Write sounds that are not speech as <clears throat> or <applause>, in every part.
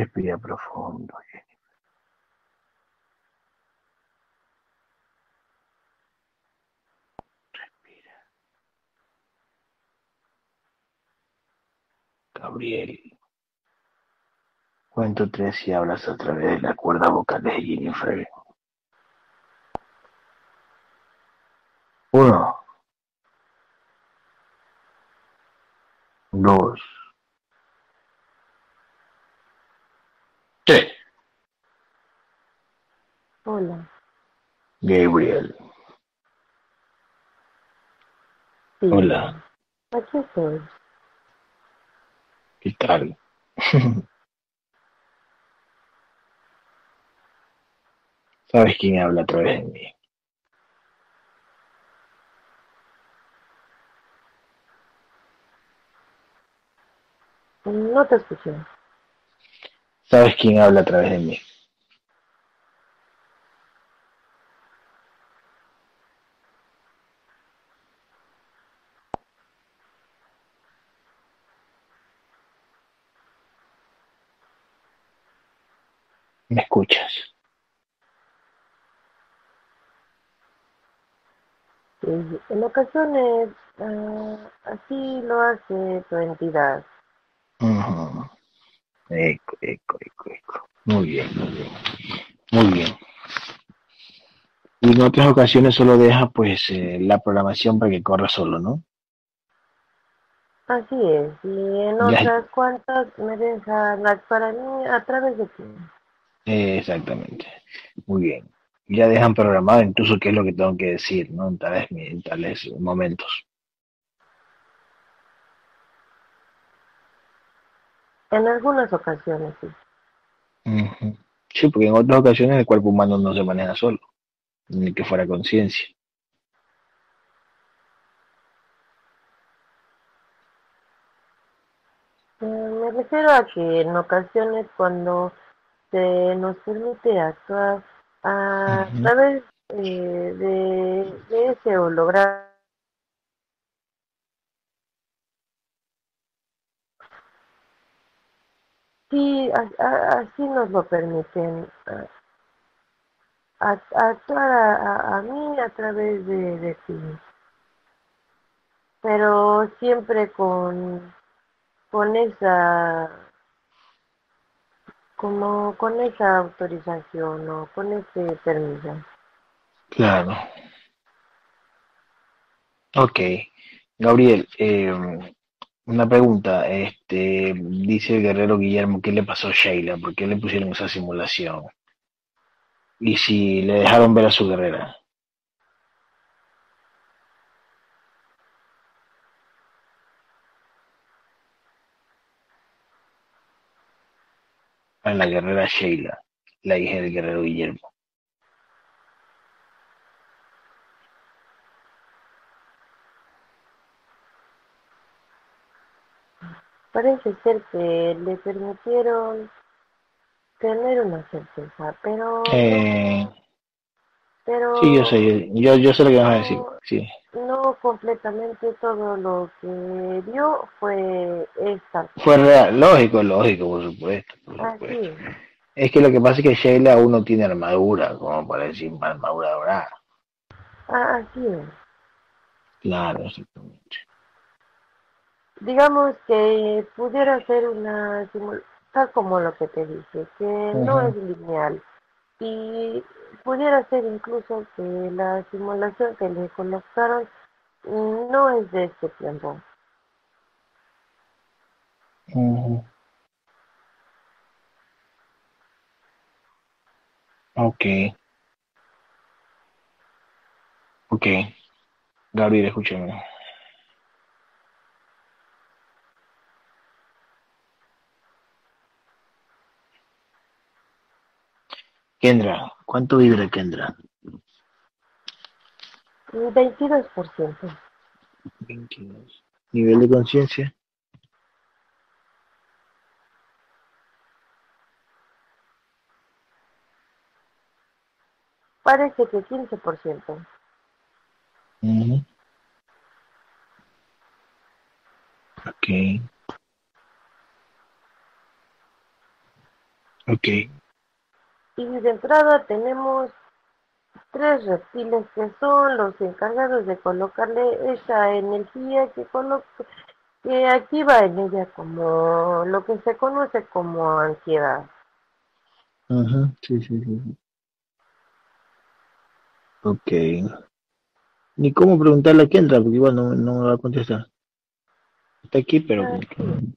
Respira profundo, Jennifer. Respira. Gabriel. Cuento tres y hablas a través de la cuerda vocal de Jennifer. Uno. Dos. Tres. Gabriel. Sí. Hola. Aquí estoy. ¿Qué tal? <laughs> ¿Sabes quién habla a través de mí? No te escuché. ¿Sabes quién habla a través de mí? ¿Me escuchas? Sí, En ocasiones ah, así lo hace tu entidad. Ujú. Eco, eco, eco, eco. Muy bien, muy bien. Muy bien. Y en otras ocasiones solo deja pues eh, la programación para que corra solo, ¿no? Así es. Y en Ya. otras cuantas me dejan las para mí a través de ti. Exactamente. Muy bien. Ya dejan programado incluso qué es lo que tengo que decir, ¿no? En tales, en tales momentos. En algunas ocasiones, sí. Sí, porque en otras ocasiones el cuerpo humano no se maneja solo, ni que fuera conciencia. Eh, me refiero a que en ocasiones cuando se nos permite actuar a Ujú. través eh, de, de ese holograma, sí, a- a- así nos lo permiten a- a- actuar a, a- a mí a través de, de ti, pero siempre con, con esa como con esa autorización o con ese permiso. Claro. Ok. Gabriel, eh, una pregunta. Este, dice el guerrero Guillermo, ¿qué le pasó a Sheila? ¿Por qué le pusieron esa simulación? Y si le dejaron ver a su guerrera. A la guerrera Sheila, la hija del guerrero Guillermo. Parece ser que le permitieron tener una certeza, pero Eh, pero sí, yo sé, yo, yo sé lo que vas a decir. Sí. No completamente todo lo que vio fue esta. Fue real, lógico, lógico, por supuesto, por supuesto. Así, Es que lo que pasa es que Sheila aún no tiene armadura, como para decir armadura dorada. ah, así es. Claro, exactamente. Digamos que pudiera ser una simulación, tal como lo que te dije, que no es lineal. Y pudiera ser incluso que la simulación que le colocaron no es de este tiempo. Ok. Ok. Gabriel, escúchame. Kendra, ¿Cuánto vibra Kendra? 22%. 22. ¿Nivel de conciencia? Parece que 15%. Mm. Ok. Ok. Y de entrada tenemos tres reptiles que son los encargados de colocarle esa energía que que activa en ella como lo que se conoce como ansiedad. Ajá, sí, sí, sí. sí. Ok. Ni cómo preguntarle a Kendra, porque igual no, no me va a contestar. Está aquí, pero... Ah, sí.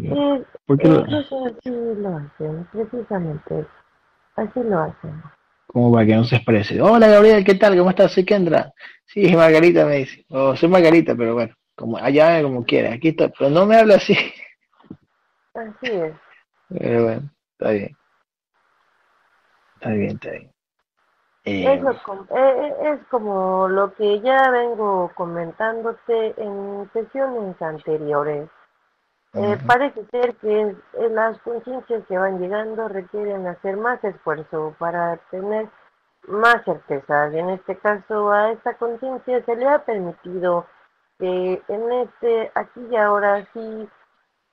Ya. Es- ¿Por qué lo- incluso así lo hacen, precisamente. Así lo hacen. Como para que no se exprese. Hola Gabriel, ¿qué tal? ¿Cómo estás? Soy Kendra. Sí, Margarita me dice. Oh, soy Margarita, pero bueno, como allá como quiera. Aquí está, pero no me habla así. Así es. Pero bueno, está bien. Está bien, está bien. Eh, Es, lo eh, eh, es como lo que ya vengo comentándote en sesiones anteriores. Eh, parece ser que las conciencias que van llegando requieren hacer más esfuerzo para tener más certezas. En este caso, a esta conciencia se le ha permitido que en este aquí y ahora sí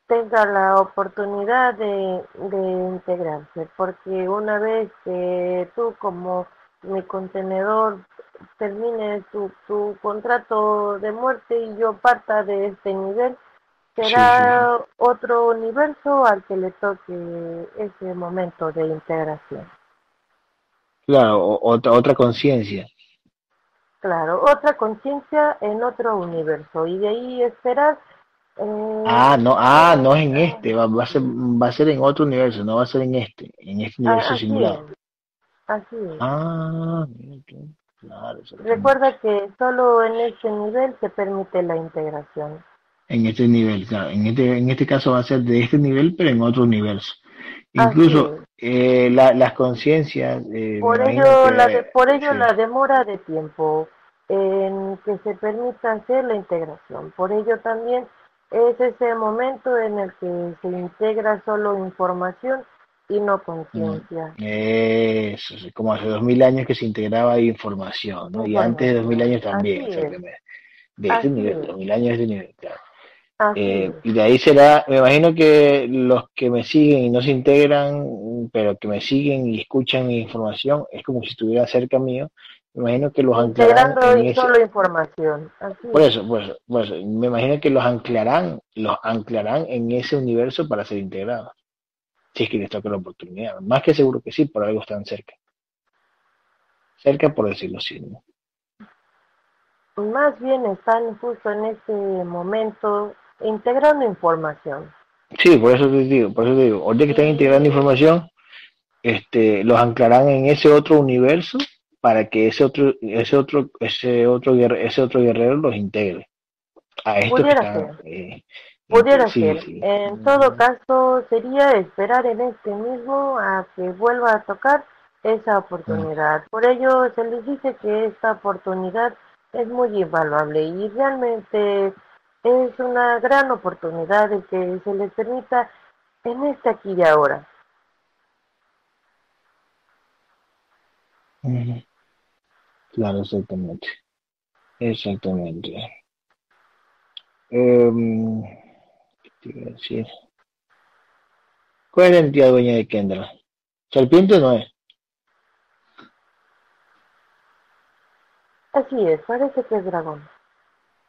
tenga la oportunidad de, de integrarse, porque una vez que tú como mi contenedor termine tu, tu contrato de muerte y yo parta de este nivel, será otro universo al que le toque ese momento de integración. claro, otra, otra conciencia. Claro, otra conciencia en otro universo y de ahí esperar. eh, Ah, no, ah, no es en este, va, va a ser, va a ser en otro universo, no va a ser en este, en este ah, universo simulado. es, así es. Ah, claro. Recuerda que solo en este nivel se permite la integración. En este nivel, claro, en este, en este caso va a ser de este nivel, pero en otro universo. Así Incluso eh, la- las conciencias, eh, Por ello, la de- por ello sí. la demora de tiempo en que se permita hacer la integración. Por ello también es ese momento en el que se integra solo información y no conciencia. Eso, sí, como hace dos mil años que se integraba información, ¿no? Y antes de dos mil años también, exactamente. De este nivel, dos mil años de este nivel, claro. Así Eh, y de ahí será, me imagino que los que me siguen y no se integran, pero que me siguen y escuchan mi información, es como si estuviera cerca mío, me imagino que los anclarán en ese, solo información. Así por es. eso, por eso, me imagino que los anclarán, los anclarán en ese universo para ser integrados. Si es que les toca la oportunidad. Más que seguro que sí, por algo están cerca. Cerca por decirlo así, ¿no? Más bien están justo en este momento integrando información. Sí, por eso te digo, por eso te digo, ahorita que están integrando información, este, los anclarán en ese otro universo para que ese otro, ese otro, ese otro guerrero, ese otro guerrero los integre. A estos que Pudiera están, eh, Pudiera sí, ser. sí. En todo caso, sería esperar en este mismo a que vuelva a tocar esa oportunidad. Por ello, se les dice que esta oportunidad es muy invaluable y realmente es una gran oportunidad de que se les permita en este aquí y ahora. Claro, exactamente. Exactamente. Em, ¿qué te iba a decir? ¿Cuál es la entidad dueña de Kendra? Serpiente no es. Así es, parece que es dragón.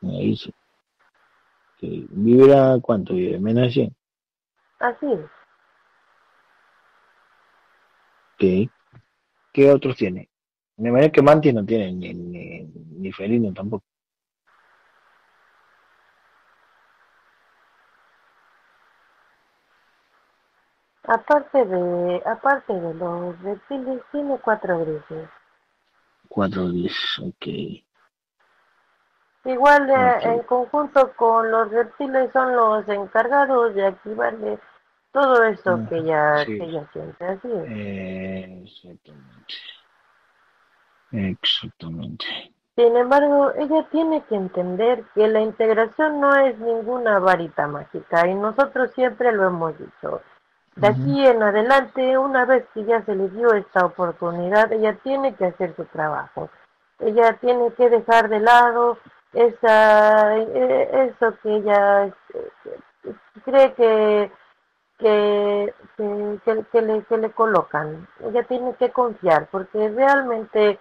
Me dice. Que ¿Vibra cuánto vive? Menos de 100. Así es. ¿Qué? ¿Qué otros tiene? Me imagino que Mantis no tiene, ni, ni, ni Felino tampoco. Aparte de, aparte de los reptiles, tiene cuatro grises. Cuatro diez, ok. Igual eh, en conjunto con los reptiles son los encargados de activarle todo eso que ya sí. que ya siente. Así. Eh, exactamente. Exactamente. Sin embargo, ella tiene que entender que la integración no es ninguna varita mágica y nosotros siempre lo hemos dicho. De aquí en adelante, una vez que ya se le dio esta oportunidad, ella tiene que hacer su trabajo. Ella tiene que dejar de lado esa, eh, eso que ella eh, cree que que, que, le, que le colocan. Ella tiene que confiar porque realmente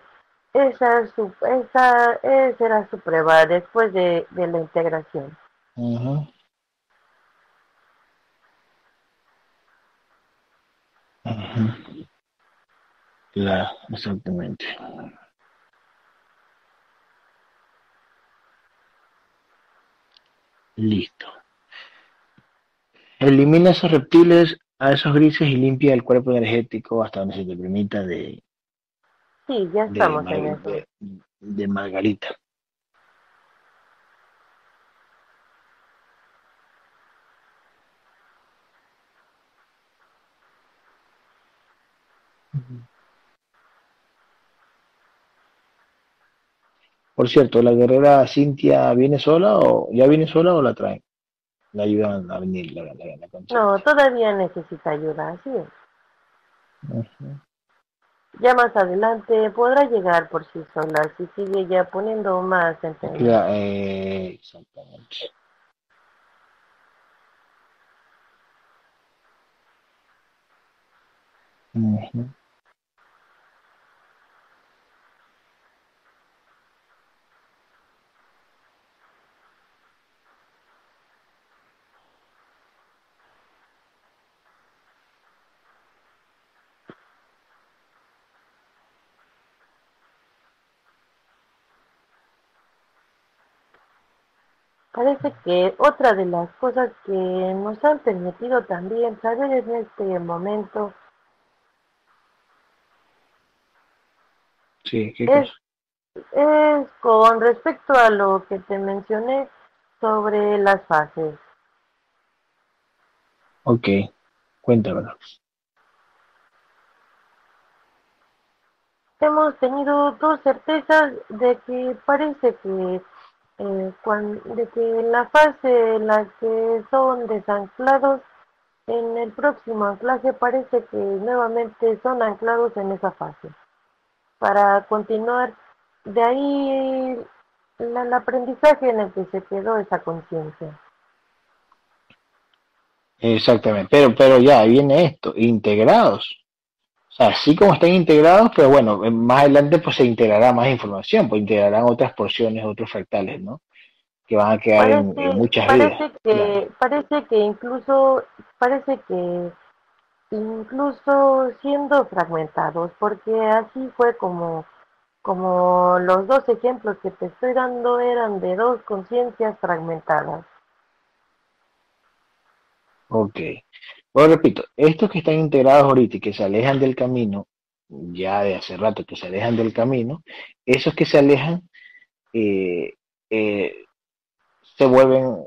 esa, su, esa, esa era su prueba después de, de la integración. Claro, exactamente. Listo. Elimina esos reptiles, a esos grises y limpia el cuerpo energético hasta donde se te permita de, Sí, ya estamos en eso. de Margarita. Por cierto, ¿la guerrera Cintia viene sola o ya viene sola o la traen? La ayudan a venir la, la, la No, todavía necesita ayuda, sí. Ya más adelante podrá llegar por sí sola si sigue ya poniendo más empeño. Ya, eh, exactamente. Uh Parece que otra de las cosas que nos han permitido también saber en este momento sí, es, es con respecto a lo que te mencioné sobre las fases. Ok, cuéntamelo. Hemos tenido dos certezas de que parece que eh, cuando, de que en la fase en la que son desanclados, en el próximo anclaje parece que nuevamente son anclados en esa fase. Para continuar, de ahí el aprendizaje en el que se quedó esa conciencia. Exactamente, pero, pero ya viene esto, integrados así como están integrados, pero bueno, más adelante pues se integrará más información, pues integrarán otras porciones, otros fractales, ¿no? Que van a quedar en, muchas parece Que, Parece que incluso, parece que incluso siendo fragmentados, porque así fue como, como los dos ejemplos que te estoy dando eran de dos conciencias fragmentadas. Ok. Bueno, repito, estos que están integrados ahorita y que se alejan del camino, ya de hace rato que se alejan del camino, esos que se alejan eh, eh, se vuelven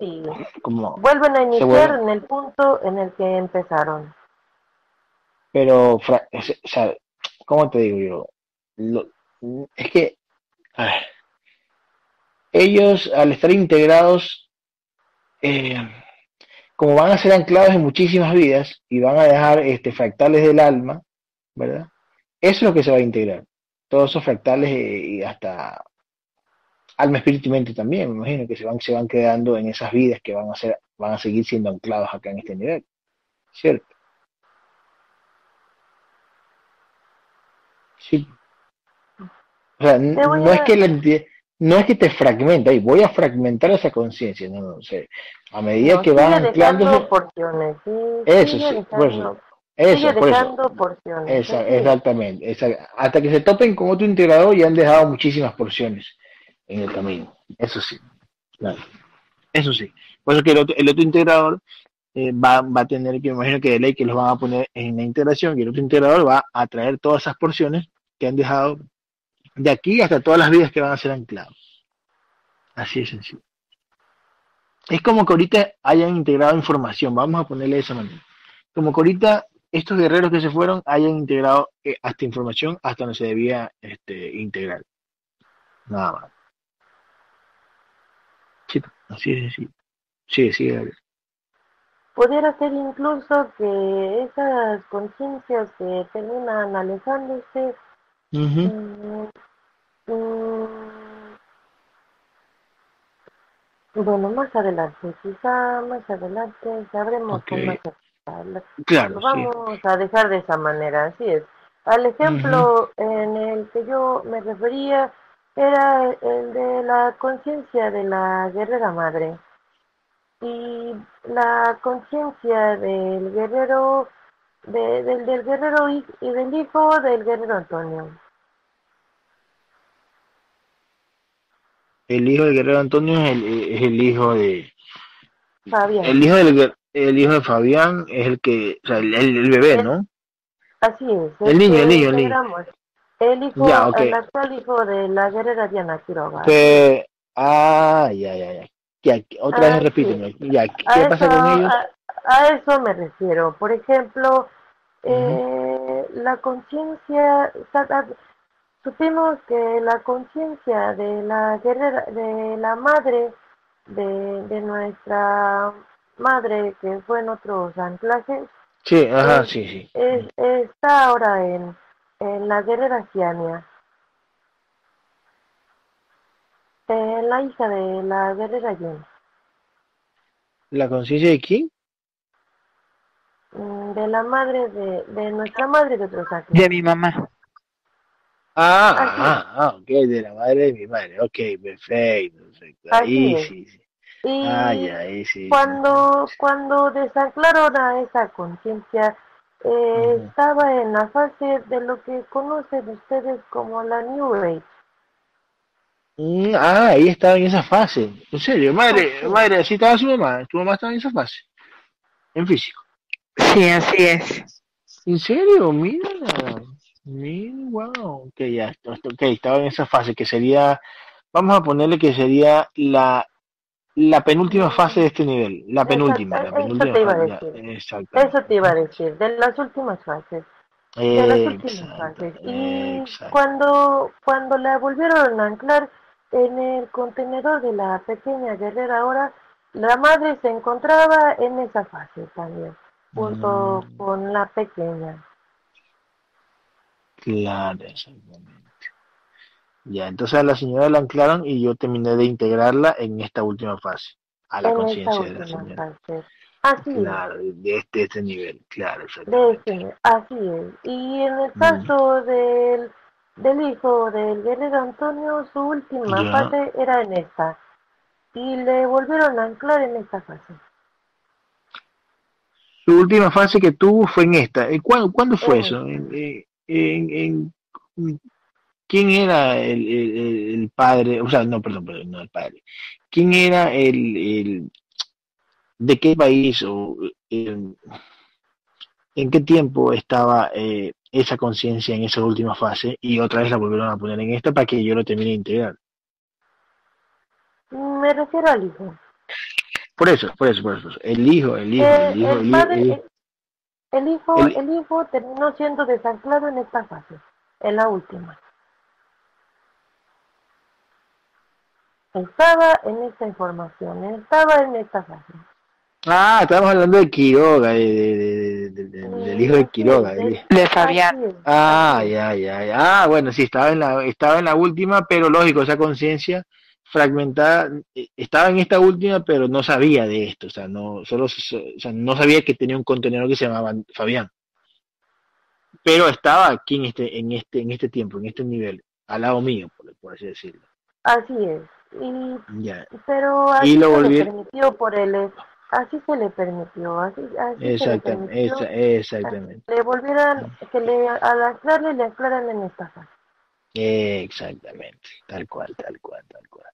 como... Vuelven a iniciar en el punto en el que empezaron. Pero, o sea, ¿cómo te digo yo? es que ellos al estar integrados eh, como van a ser anclados en muchísimas vidas y van a dejar este, fractales del alma, ¿verdad? Eso es lo que se va a integrar. Todos esos fractales eh, y hasta alma, espíritu y mente también, me imagino que se van, se van quedando en esas vidas que van a ser, van a seguir siendo anclados acá en este nivel. ¿Cierto? Sí. O sea, no es que la entidad, no es que te fragmenta, y voy a fragmentar esa conciencia, no, no sé. A medida que van anclándose. porciones, sí, eso sí, por eso. Eso, por porciones. Exactamente. hasta que se topen con otro integrador y han dejado muchísimas porciones en el camino. Eso sí. Claro. Eso sí. Por eso que el otro, el otro integrador eh, va, va, a tener que, me imagino que de ley que los van a poner en la integración y el otro integrador va a traer todas esas porciones que han dejado de aquí hasta todas las vidas que van a ser anclados. Así de sencillo. Es como que ahorita hayan integrado información, vamos a ponerle de esa manera. Como que ahorita estos guerreros que se fueron hayan integrado eh, hasta información hasta donde se debía este, integrar. Nada más. Sí, así es sencillo. Sí, sí, pudiera ser incluso que esas conciencias que terminan alejándose mm, bueno más adelante quizá más adelante sabremos cómo claro, Lo vamos a dejar de esa manera así es. Al ejemplo en el que yo me refería era el de la conciencia de la guerrera madre. Y la conciencia del guerrero del, del guerrero y, del hijo del guerrero Antonio. El hijo del guerrero Antonio es el, es el hijo de Fabián. El hijo del el hijo de Fabián es el que, o sea, el, el, bebé, ¿no? Así es. El, niño, el niño, el niño. El hijo, el actual hijo de la guerrera Diana Quiroga. ah, ya, ya, ya. Ya, otra vez ah, repíteme. Ya, ¿Qué pasa con ellos? A, eso me refiero. Por ejemplo, eh, la conciencia, supimos que la conciencia de la guerrera, de la madre, de, de nuestra madre que fue en otros anclajes, sí, ajá, sí, sí. está ahora en, en la guerrera Ciania. Eh, la hija de la guerrera Jen. ¿La conciencia de quién? Mm, de la madre de, de nuestra madre de otros años. De mi mamá. Ah, ah, ah, ok, de la madre de mi madre. Ok, perfecto, perfecto. Ahí sí, sí. Y ahí sí. Cuando, cuando desanclaron a esa conciencia, eh, estaba en la fase de lo que conocen ustedes como la New Age. Mm, ah, ahí estaba en esa fase. En serio, madre, madre, así estaba su mamá. Tu mamá estaba en esa fase. En físico. Sí, así es. ¿En serio? Mira. Wow. Que ya, okay, estaba en esa fase que sería, vamos a ponerle que sería la la penúltima fase de este nivel, la penúltima, la penúltima eso te iba a decir. eso te iba a decir, de las últimas fases. De las últimas fases. Y cuando, cuando la volvieron a anclar, en el contenedor de la pequeña guerrera ahora, la madre se encontraba en esa fase también, junto mm. con la pequeña. Claro, exactamente. Ya, entonces a la señora la anclaron y yo terminé de integrarla en esta última fase, a la conciencia de la señora. Así claro, de este, este nivel, claro. De este, así es. Y en el caso del del hijo del guerrero Antonio, su última fase era en esta. Y le volvieron a anclar en esta fase. Su última fase que tuvo fue en esta. ¿Cuándo, ¿cuándo fue eso? En, en, ¿Quién era el, el, padre? O sea, no, perdón, perdón, no el padre. ¿Quién era el, el de qué país o en, en qué tiempo estaba eh, esa conciencia en esa última fase y otra vez la volvieron a poner en esta para que yo lo termine de integrar. Me refiero al hijo. Por eso, por eso, por eso. El hijo, el hijo, el, hijo, el, hijo, el, hijo, el, hijo terminó siendo desanclado en esta fase, en la última. Estaba en esta información, estaba en esta fase. Ah, estamos hablando de Quiroga, de, del hijo de Quiroga. De, Fabián. Ah, ya, ya, ya. Ah, bueno, sí, estaba en la, estaba en la última, pero lógico, esa conciencia fragmentada, eh, estaba en esta última, pero no sabía de esto, o sea, no, solo, o sea, no sabía que tenía un contenedor que se llamaba Fabián. Pero estaba aquí en este, en este, en este tiempo, en este nivel, al lado mío, por, así decirlo. Así es. Y. Pero así lo se le permitió por el así se le permitió, así, así se le permitió, exactamente. Le volvieran, que le, al anclarle le anclaran en esta fase. Exactamente, tal cual, tal cual, tal cual.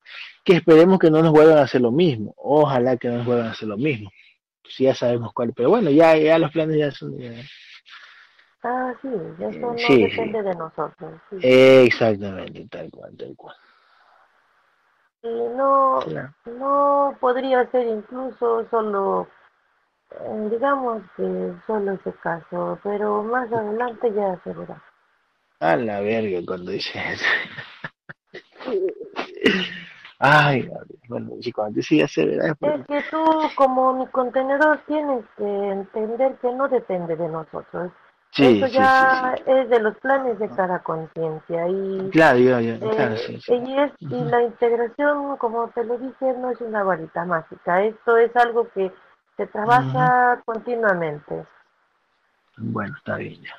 Que esperemos que no nos vuelvan a hacer lo mismo, ojalá que no nos vuelvan a hacer lo mismo. Si ya sabemos cuál, pero bueno, ya, ya los planes ya son... Ah, sí, eso no depende de nosotros. Exactamente, tal cual, tal cual no, no podría ser incluso solo, eh, digamos que solo ese caso, pero más adelante ya se verá. A la verga cuando dice eso. Ay, bueno, si cuando dice ya severa es Es que tú como mi contenedor tienes que entender que no depende de nosotros. Sí, Eso sí, ya sí, es de los planes de cada conciencia y, sí. Claro, yo, yo, eh, claro, sí, sí. y, es- y la integración, como te lo dije, no es una varita mágica. Esto es algo que se trabaja continuamente. Bueno, está bien, ya,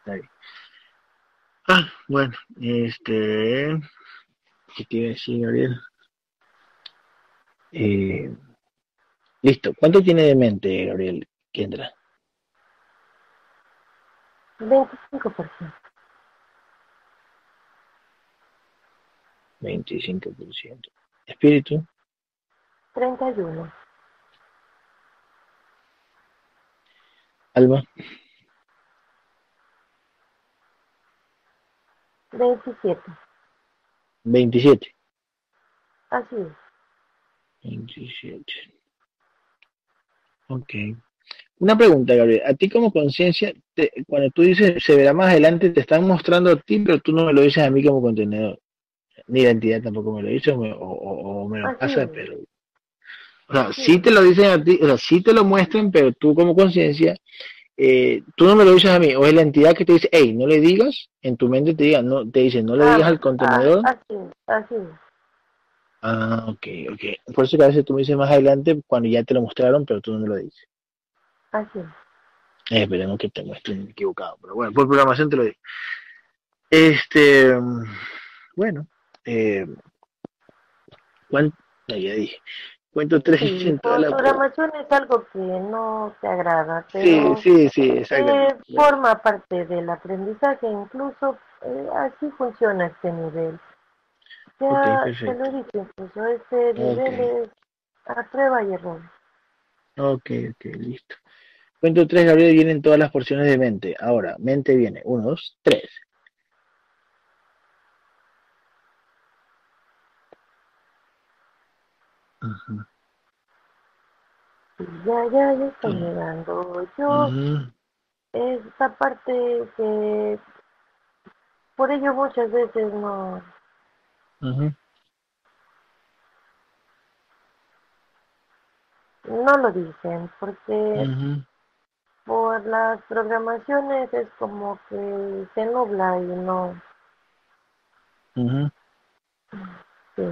Está bien. Ah, bueno, este. ¿Qué te iba a decir, Gabriel? Eh, listo. ¿Cuánto tiene de mente, Gabriel Kendra? 25%. 25%. Espíritu, 31. alma, 27. 27. Así es. 27. Ok. Una pregunta, Gabriel. A ti como conciencia, cuando tú dices se verá más adelante, te están mostrando a ti, pero tú no me lo dices a mí como contenedor. Ni la entidad tampoco me lo dice o me, o, o- me lo Así pasa, es. pero... O sea, sí es. te lo dicen a ti, o sea, sí te lo muestran, pero tú como conciencia, eh, tú no me lo dices a mí, o es la entidad que te dice, hey, no le digas, en tu mente te diga, no, te dice, no le digas al contenedor. Ah, así así. Ah, ok, ok. Por eso que a veces tú me dices más adelante cuando ya te lo mostraron, pero tú no me lo dices. Así. Eh, esperemos que te muestren equivocado, pero bueno, por programación te lo digo. Este, mm, bueno, eh, ¿cuán- no, ya dije, cuento tres Sí, en toda por la... programación es algo que no te agrada, Sí, pero sí, sí, eh, exactamente. forma parte del aprendizaje, incluso eh, así funciona este nivel. Ya te lo dije, incluso este nivel es a prueba y error. Ok, ok, listo. Cuento tres, Gabriel, vienen todas las porciones de mente. Ahora, mente viene, uno, dos, tres. Ya, ya, ya está llegando. Yo, ujú, esta parte que por ello muchas veces no, no lo dicen, porque por las programaciones es como que se nubla y no. Ujú, sí.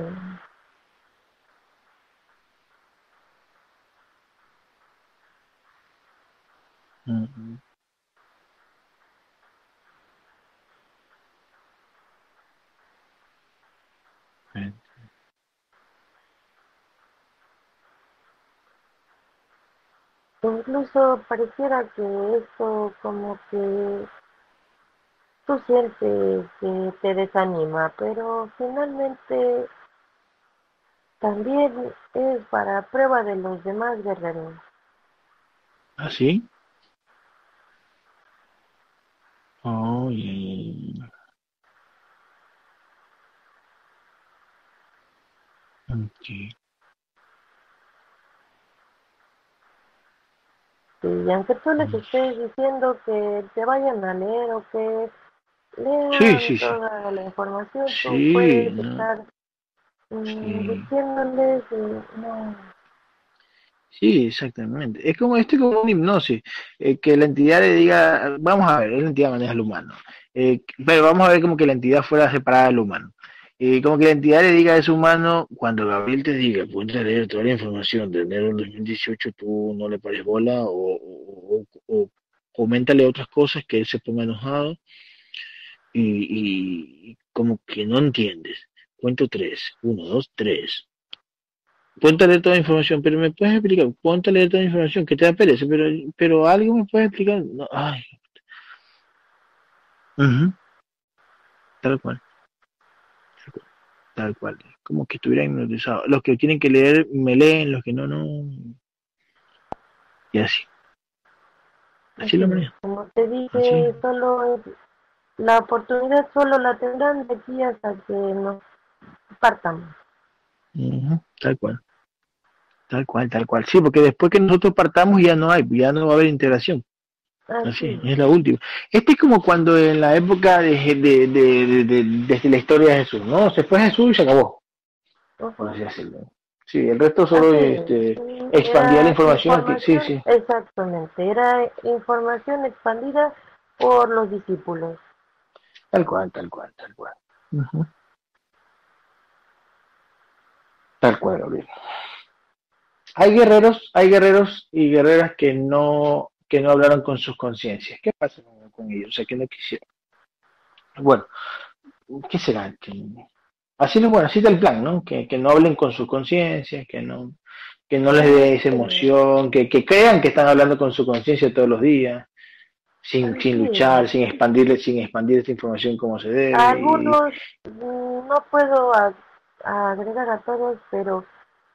Bien. Incluso pareciera que esto como que tú sientes que te desanima, pero finalmente también es para prueba de los demás guerreros. ¿Ah, sí? Oh, ya, ya, ya. Ok. Y aunque tú les estés diciendo que te vayan a leer o que lean Sí, sí, sí. toda la información, tú Sí, puedes estar mm, Sí. diciéndoles, eh, no, Sí, exactamente. Es como este como una hipnosis, eh, que la entidad le diga, vamos a ver, la entidad maneja al humano, eh, pero vamos a ver como que la entidad fuera separada del humano. Eh, como que la entidad le diga a ese humano, cuando Gabriel te diga, a leer toda la información de enero del 2018, tú no le pares bola o, o, o, o coméntale otras cosas que él se ponga enojado y, y como que no entiendes. Cuento tres, uno, dos, tres. Ponte a leer toda la información, pero me puedes explicar, ponte a leer toda la información, que te da pereza, pero, pero algo me puedes explicar. No, ay. Ujú. Tal cual. Tal cual. Tal cual. Como que estuviera hipnotizado. Los que tienen que leer, me leen, los que no, no. Y así. Así lo manejo. Como te dije, Así. solo es- la oportunidad solo la tendrán de aquí hasta que nos partamos. Tal cual. Tal cual, tal cual. Sí, porque después que nosotros partamos ya no hay, ya no va a haber integración. Así, Así. es la última. Este es como cuando en la época de, de, de, de- de- desde la historia de Jesús, ¿no? Se fue Jesús y se acabó. por así decirlo. Sí, el resto solo este, expandía la información. que, sí, sí. Exactamente, era información expandida por los discípulos. Tal cual, tal cual, tal cual. Tal cual, Gabriel. Hay guerreros, hay guerreros y guerreras que no, que no hablaron con sus conciencias. ¿Qué pasa con, ellos? O sea, que no quisieron. Bueno, ¿qué será? Así no, bueno, así está el plan, ¿no? Que, no hablen con sus conciencias, que no, que no les dé esa emoción, que, que crean que están hablando con su conciencia todos los días, sin, sin luchar, sin expandir, sin expandir esta información como se debe. Algunos, mm, no puedo agregar a todos, pero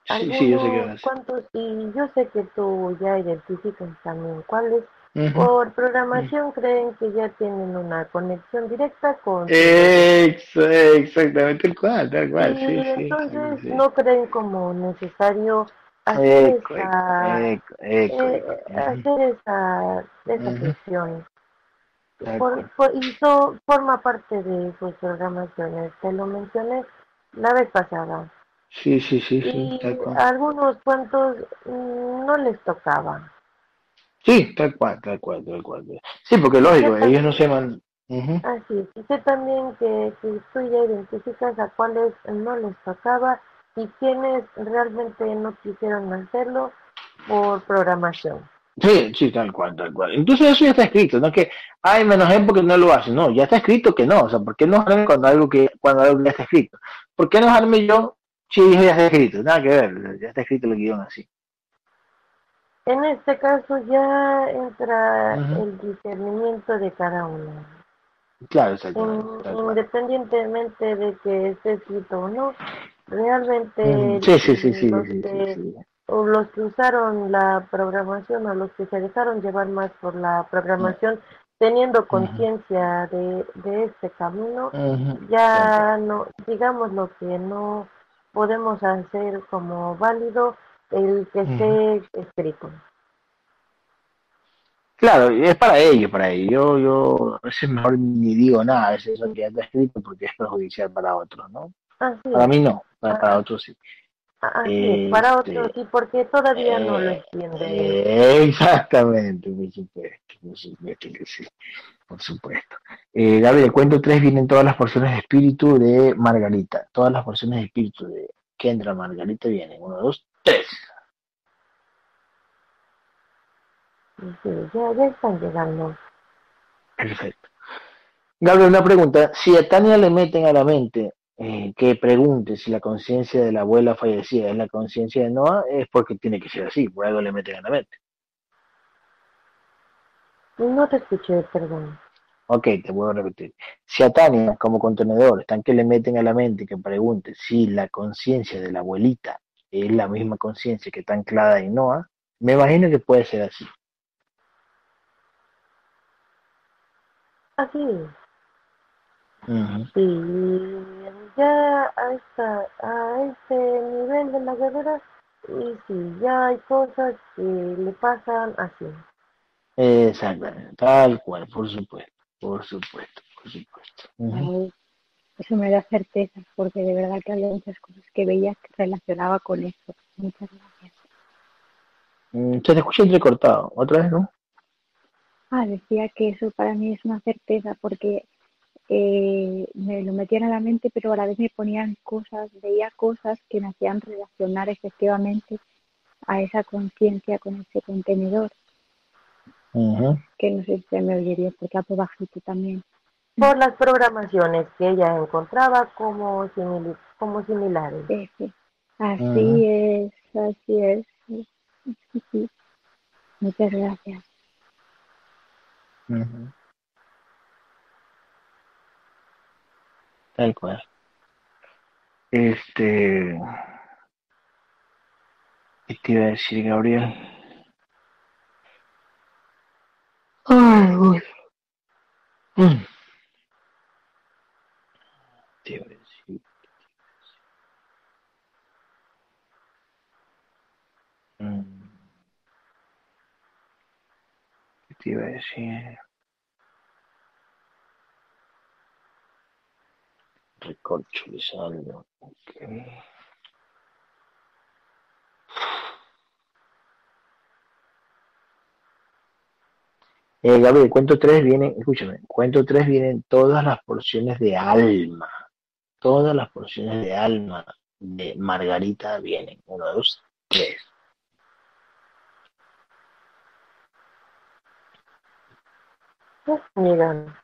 Sí, sí, yo sé que ¿Cuántos? Y yo sé que tú ya identificas también cuáles. Por programación creen que ya tienen una conexión directa con... exactamente, tal cual, tal cual. Y sí, entonces no creen como necesario hacer esa, eh, hacer esa, esa. Por, y eso forma parte de sus programaciones. Te lo mencioné la vez pasada. Sí, sí, sí, sí. algunos cuentos mm, no les tocaba. Sí, tal cual, tal cual, tal cual. Sí, porque lógico, ellos no se man... Así es, y sé también que, que tú ya identificas a cuáles no les tocaba y quienes realmente no quisieron hacerlo por programación. Sí, sí, tal cual, tal cual. Entonces eso ya está escrito, no es que, ay, menos es porque no lo hacen, no, ya está escrito que no, o sea, ¿por qué no cuando algo que, cuando algo ya está escrito? ¿Por qué no arme yo Sí, ya está escrito, nada que ver, ya está escrito el guion así. En este caso ya entra el discernimiento de cada uno. Claro, exactamente. independientemente de que esté escrito o no, realmente sí, sí, los, que, o los que usaron la programación o los que se dejaron llevar más por la programación, teniendo conciencia de, de este camino, ya no, digamos lo que no podemos hacer como válido el que esté escrito. Claro, es para ellos, para ellos. Yo, yo a veces mejor ni digo nada, a veces eso que ya está escrito porque es perjudicial para otros, ¿no? para mí no, para, ah. otros sí. Ah, para este, otros sí, porque todavía no lo eh, entiende. exactamente, por supuesto, por supuesto que sí, por supuesto. Eh, Gabriel, cuento tres vienen todas las porciones de espíritu de Margarita, todas las porciones de espíritu de Kendra Margarita vienen, uno, dos, tres. Sí, ya, ya están llegando. Perfecto. Gabriel, una pregunta. Si a Tania le meten a la mente eh, que pregunte si la conciencia de la abuela fallecida es la conciencia de Noah, es porque tiene que ser así, por algo le meten a la mente. No te escuché, perdón. Ok, te vuelvo a repetir. Si a Tania, como contenedor, están que le meten a la mente que pregunte si la conciencia de la abuelita es la misma conciencia que está anclada en Noah, me imagino que puede ser así. Así Sí, ya a, esta, a este nivel de la guerrera, y sí, ya hay cosas que le pasan así. Exactamente, tal cual, por supuesto, por supuesto, por supuesto. Eso me da certeza, porque de verdad que había muchas cosas que veía que relacionaba con eso. Muchas gracias. Mm, se te escucha entrecortado, otra vez, ¿no? Ah, decía que eso para mí es una certeza, porque eh, me lo metían a la mente, pero a la vez me ponían cosas, veía cosas que me hacían relacionar efectivamente a esa conciencia con ese contenedor. Que no sé si se me oiría porque por bajito también. Por las programaciones que ella encontraba como, como similares. Así es, así es. Muchas gracias. Tal cual. Este. ¿Qué te iba a decir, Gabriel? Ay, uy. Mm. Te iba a decir. Mm. ¿Qué te iba a decir? Recall Chulisalvo. Eh, Gabriel, cuento tres vienen, escúchame, cuento tres vienen todas las porciones de alma, todas las porciones de alma de Margarita vienen, uno, dos, tres. Mira,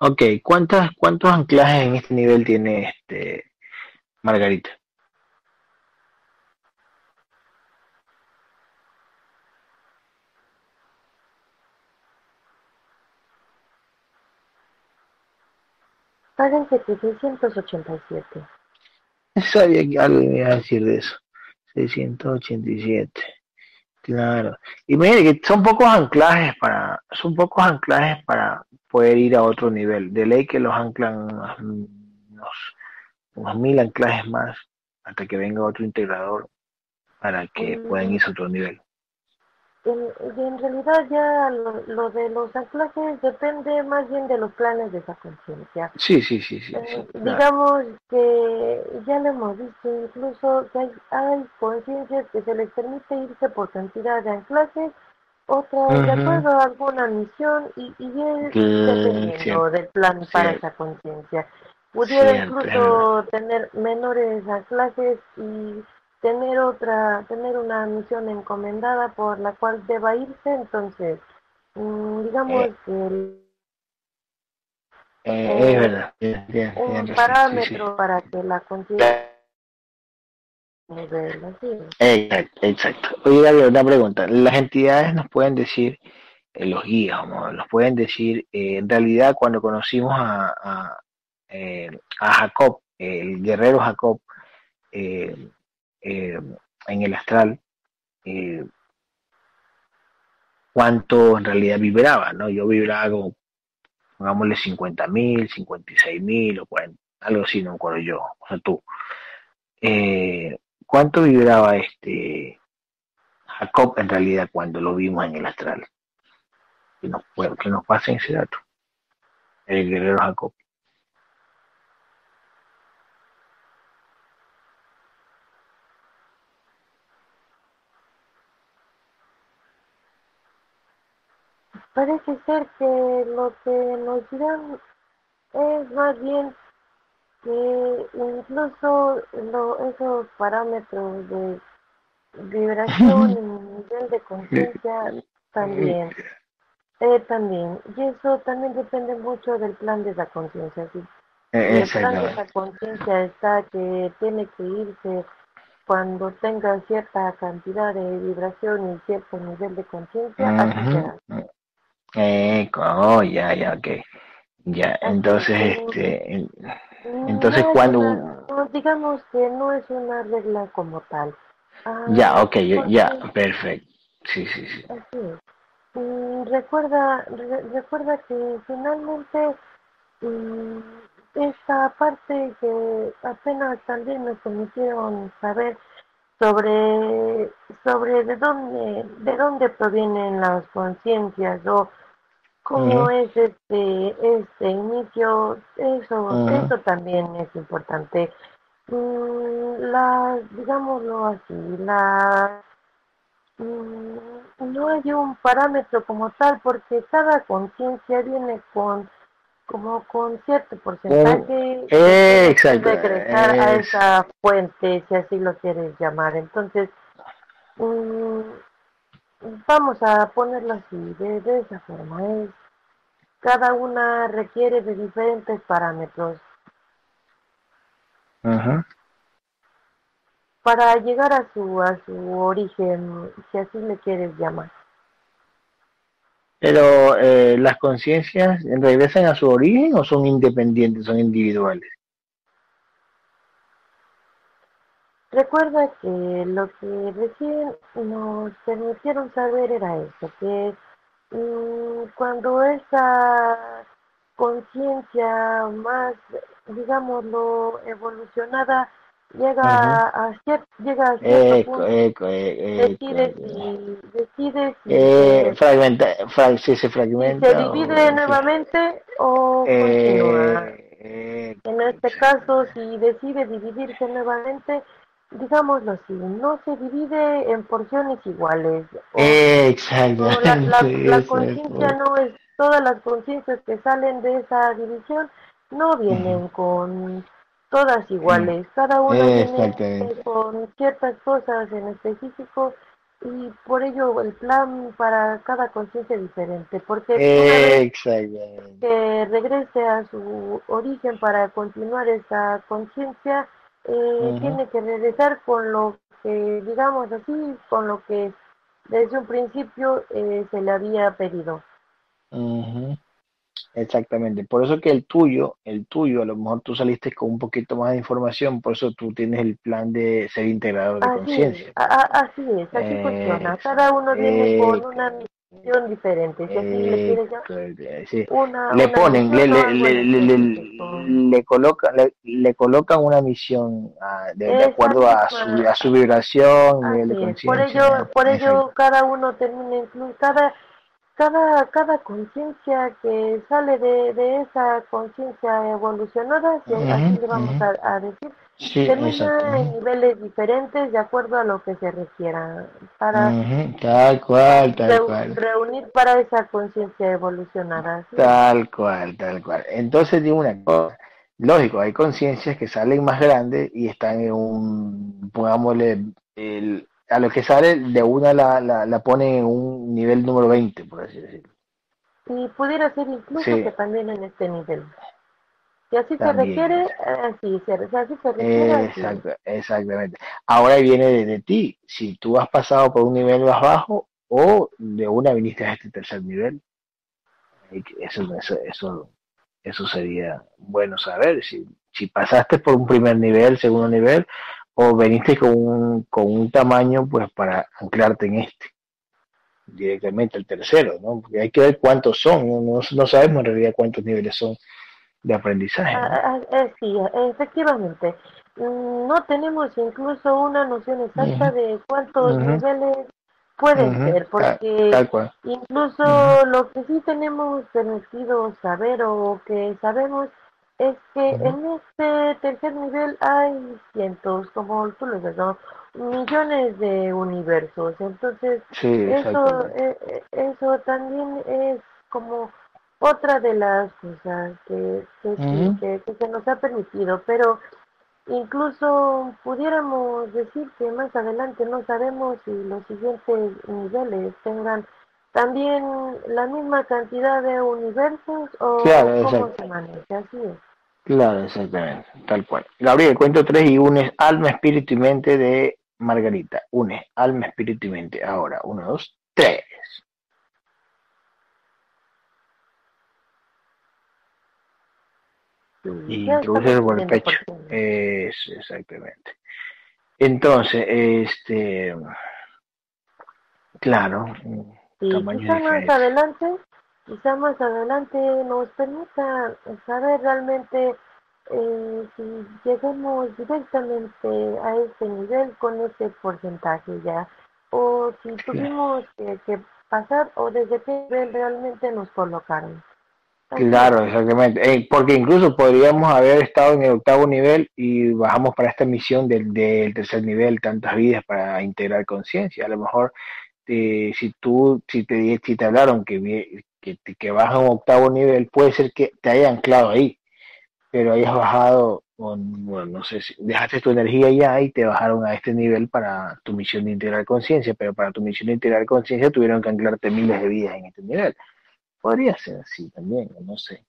Ok, ¿cuántas, ¿cuántos anclajes en este nivel tiene este Margarita? Que 687. Sabía que alguien iba a decir de eso. 687. Claro. Y mire que son pocos anclajes para, son pocos anclajes para poder ir a otro nivel. De ley que los anclan unos, unos, mil anclajes más hasta que venga otro integrador para que mm. puedan ir a otro nivel. En, en realidad ya lo, de los anclajes depende más bien de los planes de esa conciencia. Sí, sí, sí, sí. Eh, digamos que ya lo hemos visto incluso que hay, hay conciencias que se les permite irse por cantidad de anclajes, otras de acuerdo a alguna misión y, y es dependiendo del plan para esa conciencia. Pudiera incluso tener menores anclajes y tener otra, tener una misión encomendada por la cual deba irse, entonces, mm, digamos eh, que eh, es verdad, un parámetro para que la Exacto, exacto. Oye, una pregunta. Las entidades nos pueden decir, eh, los guías, nos pueden decir, en realidad cuando conocimos a, a, a Jacob, el guerrero Jacob, eh, en el astral eh, cuánto en realidad vibraba, ¿no? Yo vibraba como, pongámosle 50 mil, 56 mil o 40, algo así, no me yo, o sea, tú. Eh, ¿Cuánto vibraba este Jacob en realidad cuando lo vimos en el astral? Que nos, que nos pasen ese dato. El guerrero Jacob. Parece ser que lo que nos dirán es más bien que incluso esos parámetros de vibración y <laughs> nivel de conciencia también. Eh, también. Y eso también depende mucho del plan de la conciencia. ¿sí? Eh, el plan de la conciencia está que tiene que irse cuando tenga cierta cantidad de vibración y cierto nivel de conciencia, así será. Eh, oh, ya, ya, ok. Ya, entonces, este, entonces cuando... digamos que no es una regla como tal. Ah, ya, ok, ya, perfecto. Sí, sí, sí. Así mm, recuerda, recuerda que finalmente mm, esta parte que apenas también nos permitieron saber sobre sobre de dónde de dónde provienen las conciencias o cómo es este este inicio eso eso también es importante. Mm, la digámoslo así la mm, no hay un parámetro como tal porque cada conciencia viene con como con cierto porcentaje de regresar a esa fuente, si así lo quieres llamar. Entonces, mm, vamos a ponerlo así, de, esa forma. Es, cada una requiere de diferentes parámetros. Para llegar a su, a su origen, si así le quieres llamar. Pero eh, las conciencias regresan a su origen o son independientes, son individuales. Recuerda que lo que recién nos permitieron saber era eso, que mm, cuando esa conciencia más, digámoslo, evolucionada llega a cierto, llega a cierto punto, decide si, decide si eh, fragmenta, si se fragmenta se divide nuevamente o continúa. en este caso, si decide dividirse nuevamente, digámoslo así, no se divide en porciones iguales. Exactamente. La, conciencia no es, todas las conciencias que salen de esa división no vienen con todas iguales, cada una viene con ciertas cosas en específico y por ello el plan para cada conciencia es diferente, porque que regrese a su origen para continuar esa conciencia, eh, tiene que regresar con lo que, digamos así, con lo que desde un principio eh, se le había pedido. Exactamente, por eso que el tuyo, el tuyo, a lo mejor tú saliste con un poquito más de información, por eso tú tienes el plan de ser integrador de conciencia. Así es, así funciona. Cada uno viene con una misión diferente. Si así le una, le ponen, le, le, le, le, colocan, le, colocan una misión ah, de, acuerdo a su, a su vibración, nivel de conciencia. Por ello, por ello cada uno termina, cada cada, cada conciencia que sale de, de esa conciencia evolucionada, si así le vamos a, decir, termina en niveles diferentes de acuerdo a lo que se requiera para tal cual, tal cual. reunir para esa conciencia evolucionada. Tal cual, tal cual. Entonces digo una cosa, lógico, hay conciencias que salen más grandes y están en un, pongámosle, el, a lo que sale de una la, la, la ponen en un nivel número 20, por así decirlo. Y pudiera ser incluso que también en este nivel. Si así se requiere, así, si así se requiere. Exacto, exactamente. Ahora viene de, ti. Si tú has pasado por un nivel más bajo o de una viniste a este tercer nivel. Eso, eso, eso, eso sería bueno saber. Si, si pasaste por un primer nivel, segundo nivel, o veniste con un, con un tamaño pues para anclarte en este directamente el tercero, ¿no? Porque hay que ver cuántos son, no, no sabemos en realidad cuántos niveles son de aprendizaje. Ah, ah, eh, sí, efectivamente. Mm, no tenemos incluso una noción exacta de cuántos niveles pueden ser, porque incluso lo que sí tenemos permitido saber o que sabemos es que en este tercer nivel hay cientos, como tú lo ves, ¿no? millones de universos. Entonces, eso, eh, eh, eso también es como otra de las cosas que, que, se nos ha permitido, pero incluso pudiéramos decir que más adelante no sabemos si los siguientes niveles tengan también la misma cantidad de universos o cómo se maneja, así es. Claro, exactamente, tal cual. Gabriel, cuento tres y unes alma, espíritu y mente de Margarita. Une alma, espíritu y mente. Ahora, uno, dos, tres. Y introduce por el pecho. Eso, exactamente. Entonces, este, claro, y quizá más adelante quizá más adelante nos permita saber realmente eh, si llegamos directamente a este nivel con ese porcentaje ya, o si tuvimos que, pasar o desde qué nivel realmente nos colocaron. Claro, exactamente. Eh, porque incluso podríamos haber estado en el octavo nivel y bajamos para esta misión del, del tercer nivel, tantas vidas para integrar conciencia. A lo mejor eh, si tú, si te, si te hablaron que, que, que baja a un octavo nivel, puede ser que te haya anclado ahí, pero hayas bajado, bueno, no sé si dejaste tu energía ya y te bajaron a este nivel para tu misión de integrar conciencia, pero para tu misión de integrar conciencia tuvieron que anclarte miles de vidas en este nivel. Podría ser así también, no sé.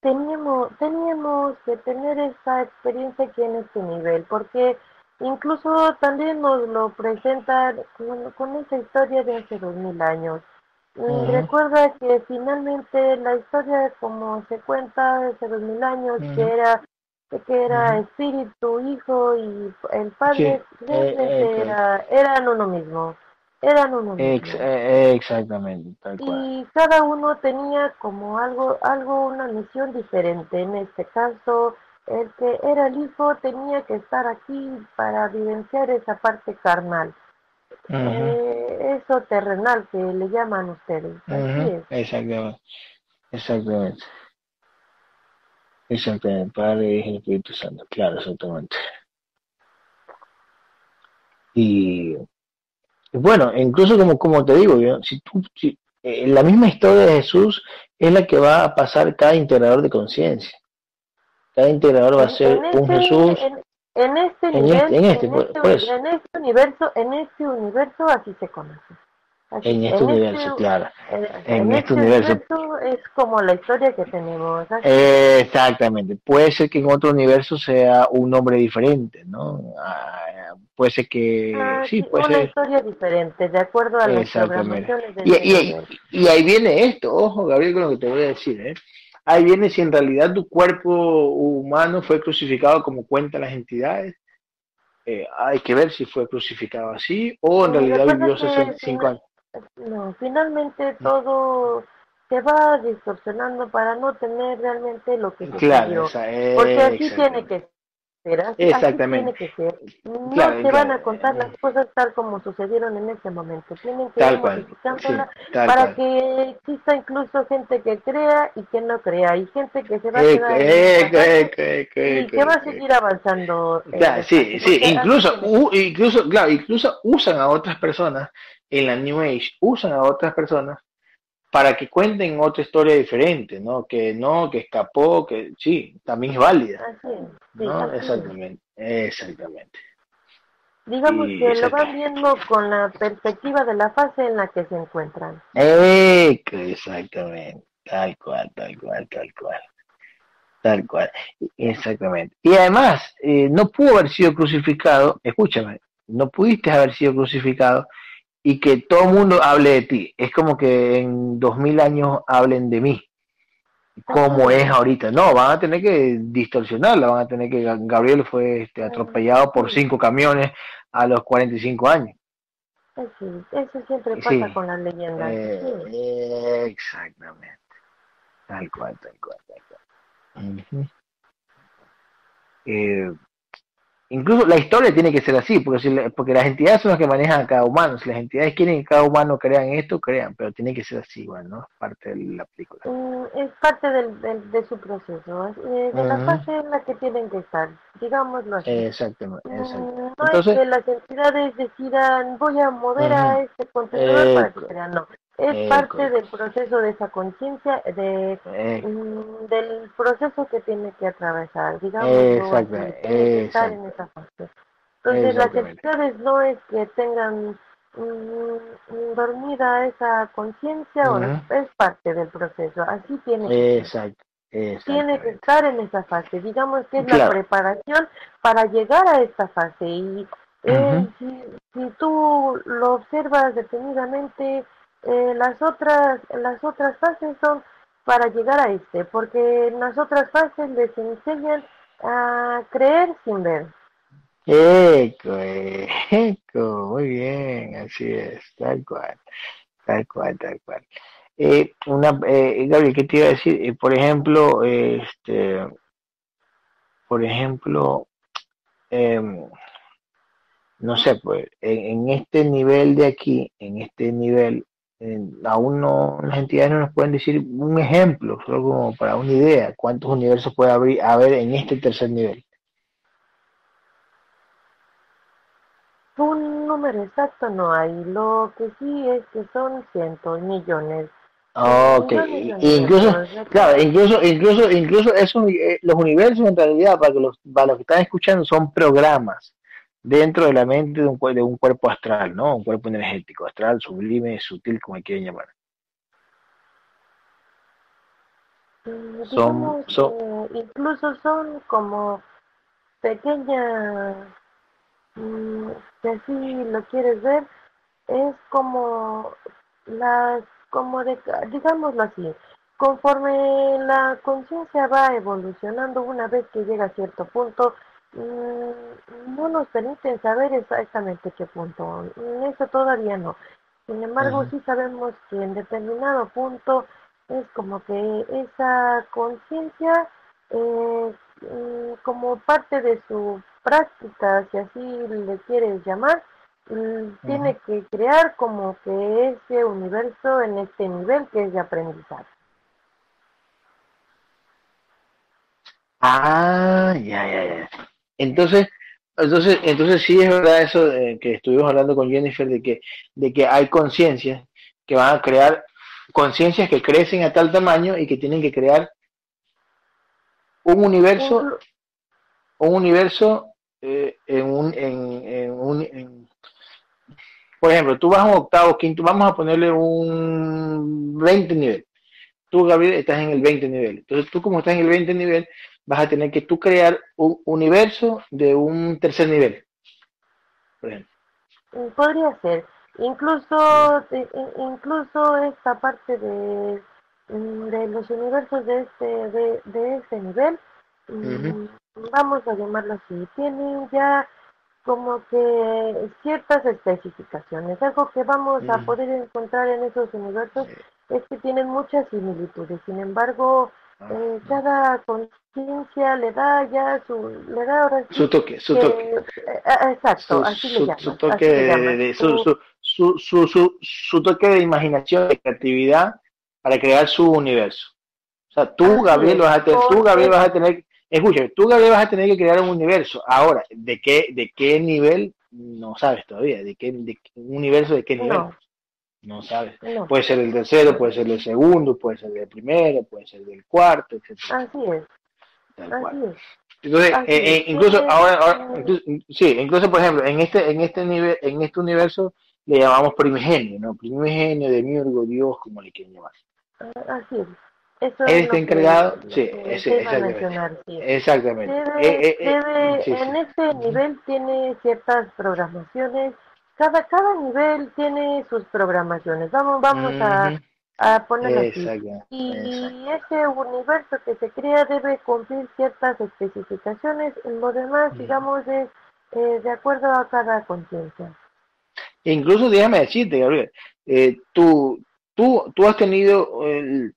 Teníamos, teníamos que tener esa experiencia aquí en este nivel, porque incluso también nos lo presentan con, con esa historia de hace dos mil años. Recuerda que finalmente la historia como se cuenta hace dos mil años, que era que era espíritu, hijo y el padre eh, eh, era, eran uno mismo. Eran uno mismo. Exactamente, Y cada uno tenía como algo, algo, una misión diferente. En este caso, el que era el hijo tenía que estar aquí para vivenciar esa parte carnal eh, eso terrenal que le llaman ustedes. Exactamente. Exactamente. Exactamente. Padre, Hijo y Espíritu Santo. Claro, exactamente. Y, bueno, incluso como, como te digo, si tú, si, eh, la misma historia de Jesús es la que va a pasar cada integrador de conciencia. Cada integrador va a ser un este Jesús. En, este, nivel, en, este, este, en este universo, en este universo así se conoce en este universo, este claro. En, este, este universo. Es como la historia que tenemos. exactamente. Puede ser que en otro universo sea un nombre diferente, ¿no? Ah, puede ser que... Ah, sí, puede una historia diferente, de acuerdo a las programaciones y, y, y, ahí viene esto, ojo Gabriel con lo que te voy a decir, ¿eh? Ahí viene si en realidad tu cuerpo humano fue crucificado como cuentan las entidades. Eh, hay que ver si fue crucificado así o en realidad vivió 65 años. No, finalmente todo se va distorsionando para no tener realmente lo que claro, porque así tiene que ser, así, exactamente. tiene que ser. No se van a contar las cosas tal como sucedieron en ese momento, tienen que ir modificándola para que exista incluso gente que crea y que no crea, y gente que se va a quedar y que va a seguir avanzando. sí, sí, incluso, incluso, claro, incluso usan a otras personas en la New Age usan a otras personas para que cuenten otra historia diferente, ¿no? Que no, que escapó, que sí, también es válida. ¿no? Exactamente, exactamente. Digamos que lo van viendo con la perspectiva de la fase en la que se encuentran. exactamente, tal cual, tal cual, tal cual. Tal cual, exactamente. Y además, eh, no pudo haber sido crucificado, escúchame, no pudiste haber sido crucificado y que todo el mundo hable de ti. Es como que en dos mil años hablen de mí, como es ahorita. No, van a tener que distorsionarla, van a tener que... Gabriel fue este, atropellado por cinco camiones a los 45 años. Sí, eso siempre pasa con las leyendas. Eh, exactamente. Tal cual, tal cual, tal cual. eh, Incluso la historia tiene que ser así, porque, si, porque las entidades son las que manejan a cada humano. Si las entidades quieren que cada humano crean esto, crean, pero tiene que ser así igual, ¿no? Es parte de la película. Mm, es parte del, de su proceso, eh, de la fase en la que tienen que estar, digámoslo así. Exactamente. Mm, no Entonces, es que las entidades decidan, voy a mover a este contenedor para que crean, no es parte del proceso de esa conciencia, de, mm, del proceso que tiene que atravesar, digamos, estar en esa fase. Entonces las entidades no es que tengan mm, dormida esa conciencia, o es parte del proceso, así tiene que Tiene que estar en esa fase, digamos que es la preparación para llegar a esta fase y eh, si, si tú lo observas detenidamente, eh, las otras las otras fases son para llegar a este, porque en las otras fases les enseñan a creer sin ver. Eco, eco, muy bien, así es, tal cual, tal cual, tal cual. Eh, una, eh, Gabriel, ¿qué te iba a decir? Eh, por ejemplo, este, por ejemplo, em, no sé, pues, en, este nivel de aquí, en este nivel, aún no, las entidades no nos pueden decir un ejemplo, solo como para una idea, cuántos universos puede haber, haber en este tercer nivel. Un número exacto no hay, lo que sí es que son cientos, millones. Ok, incluso, claro, incluso, incluso, incluso esos, eh, los universos en realidad, para, que los, para los que están escuchando, son programas dentro de la mente de un, de un cuerpo astral, ¿no? Un cuerpo energético, astral, sublime, sutil, como quieran llamar. Mm, son, incluso son como pequeñas, mm, si así lo quieres ver, es como las, como de, digámoslo así, conforme la conciencia va evolucionando, una vez que llega a cierto punto, no nos permiten saber exactamente qué punto. Eso todavía no. Sin embargo, sí sabemos que en determinado punto es como que esa conciencia, eh, mm, como parte de su práctica, si así le quieres llamar, mm, tiene que crear como que ese universo en este nivel que es de aprendizaje. Ah, ya, ya, ya. Entonces, entonces, entonces sí es verdad eso que estuvimos hablando con Jennifer de que, de que hay conciencias que van a crear conciencias que crecen a tal tamaño y que tienen que crear un universo, un universo eh, en un, en, un por ejemplo, tú vas a un octavo, quinto, vamos a ponerle un 20 nivel. Tú, Gabriel, estás en el 20 nivel. Entonces, tú como estás en el 20 nivel, vas a tener que tú crear un universo de un tercer nivel. Por ejemplo. Podría ser. Incluso, incluso esta parte de, de los universos de este, de, de este nivel, mm, vamos a llamarlo así, tienen ya como que ciertas especificaciones. Algo que vamos a poder encontrar en esos universos es que tienen muchas similitudes. Sin embargo, eh, cada conciencia le da ya su le da ahora su toque, su toque. Eh, eh, exacto, así le llama. Su toque de, su, su, su, su, su, toque de imaginación, de creatividad para crear su universo. O sea, tú, Gabriel, vas a tener, tú, Gabriel, vas a tener, escucha, tú, Gabriel, vas a tener que crear un universo. Ahora, ¿de qué, de qué nivel? No sabes todavía. ¿De qué, de, un universo de qué nivel? No, sabes. Puede ser el tercero, puede ser el segundo, puede ser el primero, puede ser el cuarto, etc. Así es. Así es. Entonces, eh, eh, incluso ahora, ahora sí, incluso por ejemplo, en este, en este nivel, en este universo, le llamamos primigenio, ¿no? Primigenio, de miurgo, Dios, como le quieren llamar. Ah, así es. Eso Él está encargado, sí, ese, exactamente. Sí. exactamente. Debe, eh, eh, eh, en este nivel tiene ciertas programaciones. Cada, cada nivel tiene sus programaciones. Vamos, vamos a, a ponerlo así. Y ese universo que se crea debe cumplir ciertas especificaciones. Lo demás, digamos, es de acuerdo a cada conciencia. Incluso déjame decirte, Gabriel, eh, tú, tú, tú has tenido,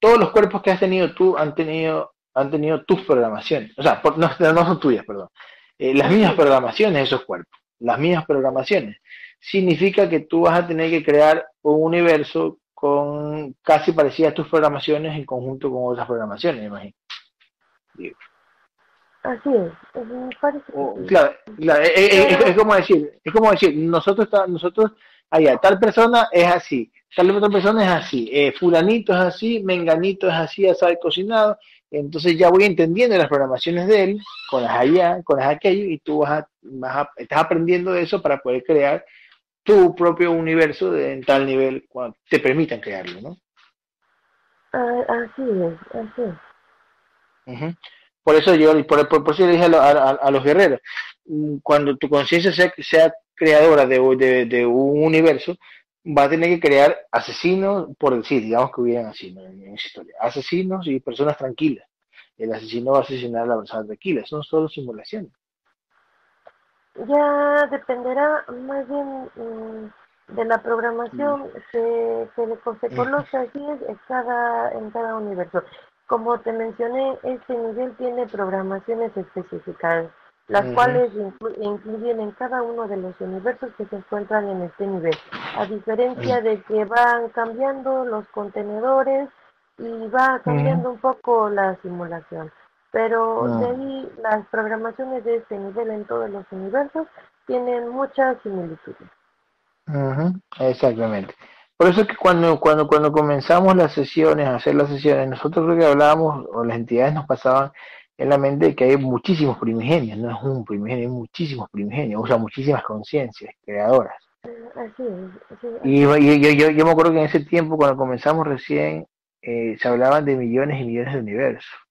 todos los cuerpos que has tenido tú han tenido, han tenido tus programaciones, o sea, no, no, son tuyas, perdón, eh, las mismas programaciones de esos cuerpos, las mismas programaciones. Significa que tú vas a tener que crear un universo con casi parecidas a tus programaciones en conjunto con otras programaciones, me imagino. Así es, parece oh, Claro, es, como decir, es como decir, nosotros nosotros, allá, tal persona es así, tal otra persona es así, eh, fulanito es así, menganito es así, asado cocinado, entonces ya voy entendiendo las programaciones de él, con las allá, con las aquello, y tú vas a, estás aprendiendo de eso para poder crear tu propio universo en tal nivel cuando te permitan crearlo, ¿no? Ah, así es, así es. Por eso yo, por, por, eso le dije a, los guerreros, mm, cuando tu conciencia sea, sea, creadora de, de, un universo, va a tener que crear asesinos, por decir, digamos que hubieran así en esa historia, asesinos y personas tranquilas. El asesino va a asesinar a la persona tranquila, son solo simulaciones. Ya dependerá más bien mm, de la programación mm. que, se, se coloca así en cada, en cada universo. Como te mencioné, este nivel tiene programaciones específicas, las cuales incluyen en cada uno de los universos que se encuentran en este nivel, a diferencia de que van cambiando los contenedores y va cambiando un poco la simulación. Pero de ahí las programaciones de este nivel en todos los universos tienen muchas similitudes. Exactamente. Por eso es que cuando, cuando, cuando comenzamos las sesiones, a hacer las sesiones, nosotros creo que hablábamos, o las entidades nos pasaban en la mente que hay muchísimos primigenios, no es un primigenio, hay muchísimos primigenios, o sea, muchísimas conciencias creadoras. Y yo, yo, yo, me acuerdo que en ese tiempo, cuando comenzamos recién, eh, se hablaban de millones y millones de universos.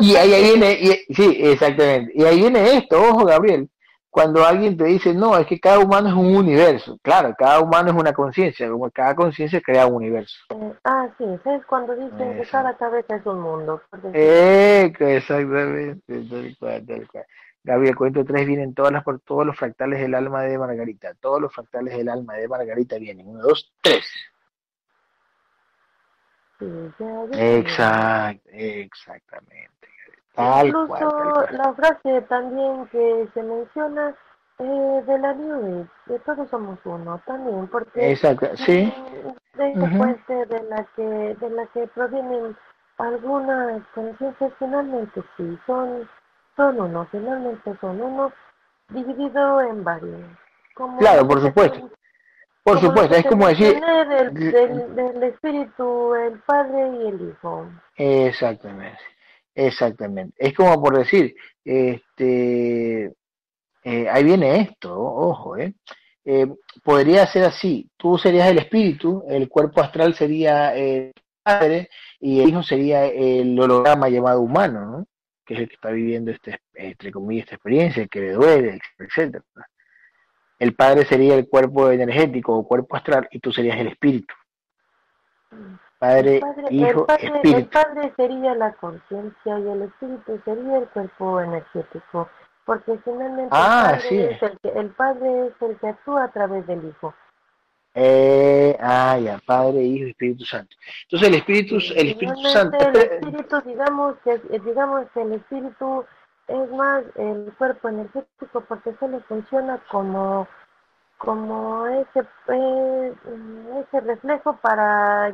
Y ahí, viene, y, sí, exactamente. Y ahí viene esto, ojo Gabriel, cuando alguien te dice, no, es que cada humano es un universo. Claro, cada humano es una conciencia, cada conciencia crea un universo. Eh, ah, sí, Es Cuando dicen que cada cabeza es un mundo. Exactamente. Gabriel, cuento tres, vienen todas las, por todos los fractales del alma de Margarita. Todos los fractales del alma de Margarita vienen. 1, 2, 3. Exact, exactamente. Incluso la frase también que se menciona eh, de la New de todos somos uno también, porque Exacto, sí. de de la que de la que provienen algunas conciencias finalmente sí son son uno, finalmente son uno, dividido en varios. claro, por supuesto. Por supuesto, es como decir... Del, del, espíritu, el Padre y el Hijo. Exactamente, exactamente. Es como por decir, este, eh, ahí viene esto, ojo, eh. eh. podría ser así, tú serías el espíritu, el cuerpo astral sería el padre y el hijo sería el holograma llamado humano, ¿no? que es el que está viviendo este, entre comillas, esta experiencia, el que le duele, etcétera. El padre sería el cuerpo energético o cuerpo astral y tú serías el espíritu. Padre, hijo, espíritu. El padre sería la conciencia y el espíritu sería el cuerpo energético, porque finalmente ah, el, padre sí. es el, que, el padre es el que actúa a través del hijo. Eh, ah, ya, Padre, Hijo y Espíritu Santo. Entonces el Espíritu, el Espíritu Santo. El Espíritu, digamos que, digamos que el Espíritu es más el cuerpo energético porque solo funciona como como ese eh, ese reflejo para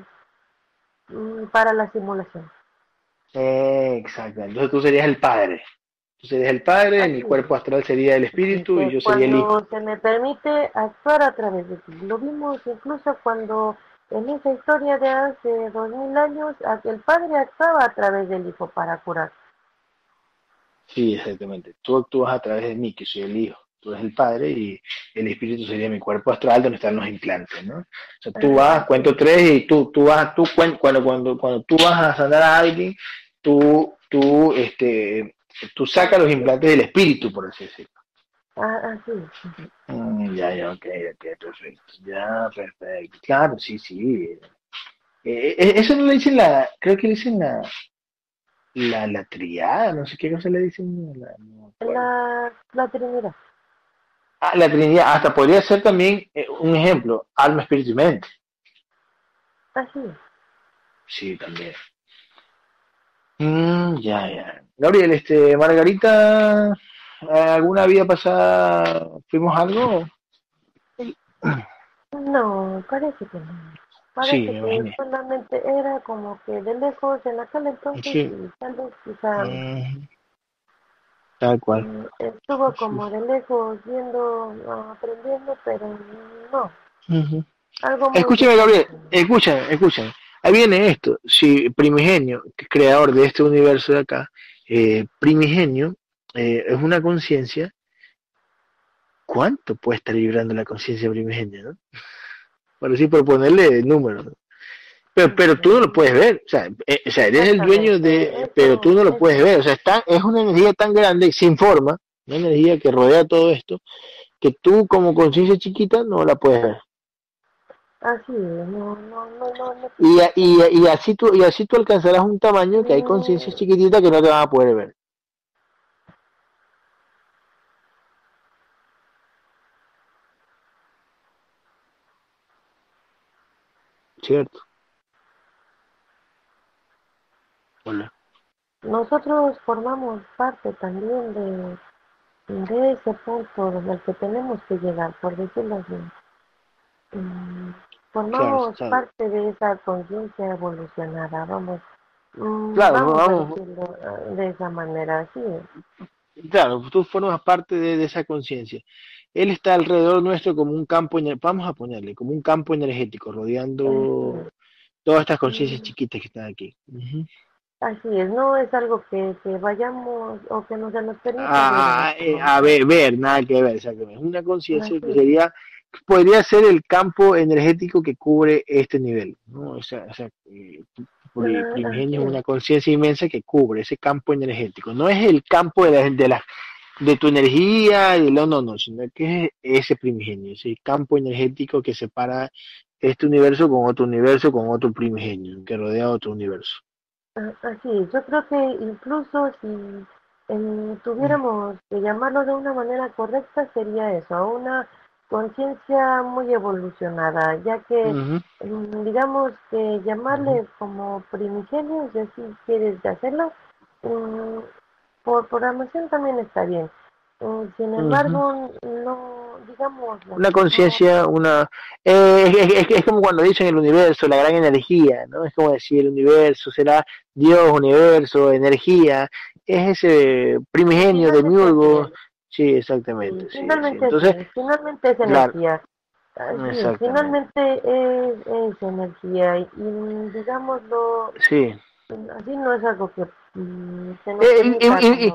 mm, para la simulación. Eh, exacto. Entonces tú serías el padre. Tú serías el padre mi cuerpo astral sería el espíritu y yo sería el hijo. se me permite actuar a través de ti. Lo vimos incluso cuando en esa historia de hace dos mil años el padre actuaba a través del hijo para curar Sí, exactamente. Tú actúas a través de mí, que soy el hijo. Tú eres el padre y el espíritu sería mi cuerpo astral donde están los implantes, ¿no? O sea, tú vas, cuento tres y tú, tú vas, tú cuando, cuando, cuando tú vas a sanar a alguien, tú, tú, este, tú sacas los implantes del espíritu, por así decirlo. Ah, sí. Mm, ya, ya, ok, ok, perfecto. Ya, perfecto. Claro, sí, sí. Eh, eso no le dicen la, creo que le dicen la, la, la triada, no sé qué cosa le dicen. La, la, la Trinidad. Ah, la Trinidad, hasta podría ser también eh, un ejemplo, alma, espíritu y mente. Así. Sí, también. Mm, ya, ya. Gabriel, este, Margarita, ¿alguna vida pasada fuimos algo? No, parece que no. Parece Sí, que solamente era como que de lejos en aquel entonces Sí. y tal vez quizá tal cual. mm, estuvo como de lejos viendo, aprendiendo, pero no. Algo Escúchame, Gabriel, escúchame, escúchame. Ahí viene esto. Si Primigenio, que es creador de este universo de acá, eh, Primigenio eh, es una conciencia, ¿cuánto puede estar vibrando la conciencia primigenia, no? Por así, por ponerle números. Pero, pero tú no lo puedes ver, o sea, eh, o sea, eres el dueño de, pero tú no lo puedes ver, o sea, está, es una energía tan grande, sin forma, una energía que rodea todo esto, que tú como conciencia chiquita no la puedes ver. Así, es, no, no, no, no, no. Y, y, y así tú y así tú alcanzarás un tamaño que hay conciencias chiquititas que no te van a poder ver. ¿Cierto? Hola. Nosotros formamos parte también de, de ese punto del que tenemos que llegar, por decirlo así. Mm, formamos claro. parte de esa conciencia evolucionada, vamos. mm, Claro, vamos, vamos. a decirlo ah, de esa manera, sí. Claro, tú formas parte de, de esa conciencia. Él está alrededor nuestro como un campo, vamos a ponerle, como un campo energético, rodeando todas estas conciencias chiquitas que están aquí. Así es, no es algo que, que vayamos o que no se nos permita. a, ver, eh, a ver, ver, nada que ver, exactamente. Es una conciencia que sería, podría ser el campo energético que cubre este nivel, ¿no? O sea, o sea, eh, pri- Ah, primigenio es una conciencia inmensa que cubre ese campo energético. No es el campo de la, de la de tu energía, y no, no, no, sino que es ese primigenio, ese campo energético que separa este universo con otro universo, con otro primigenio, que rodea otro universo. Ah, Así yo creo que incluso si eh, tuviéramos que llamarlo de una manera correcta sería eso, una conciencia muy evolucionada, ya que mm, digamos que llamarle como primigenio, si así quieres hacerlo, mm, por programación también está bien. Mm, Sin embargo, no, digamos... Una conciencia, una... eh, es, es- es como cuando dicen el universo, la gran energía, ¿no? Es como decir el universo será Dios, universo, energía, es ese primigenio de Miurgo. Sí, exactamente. finalmente, Entonces, finalmente es energía. finalmente es, energía y, digámoslo, sí. así no es algo que mm, eh,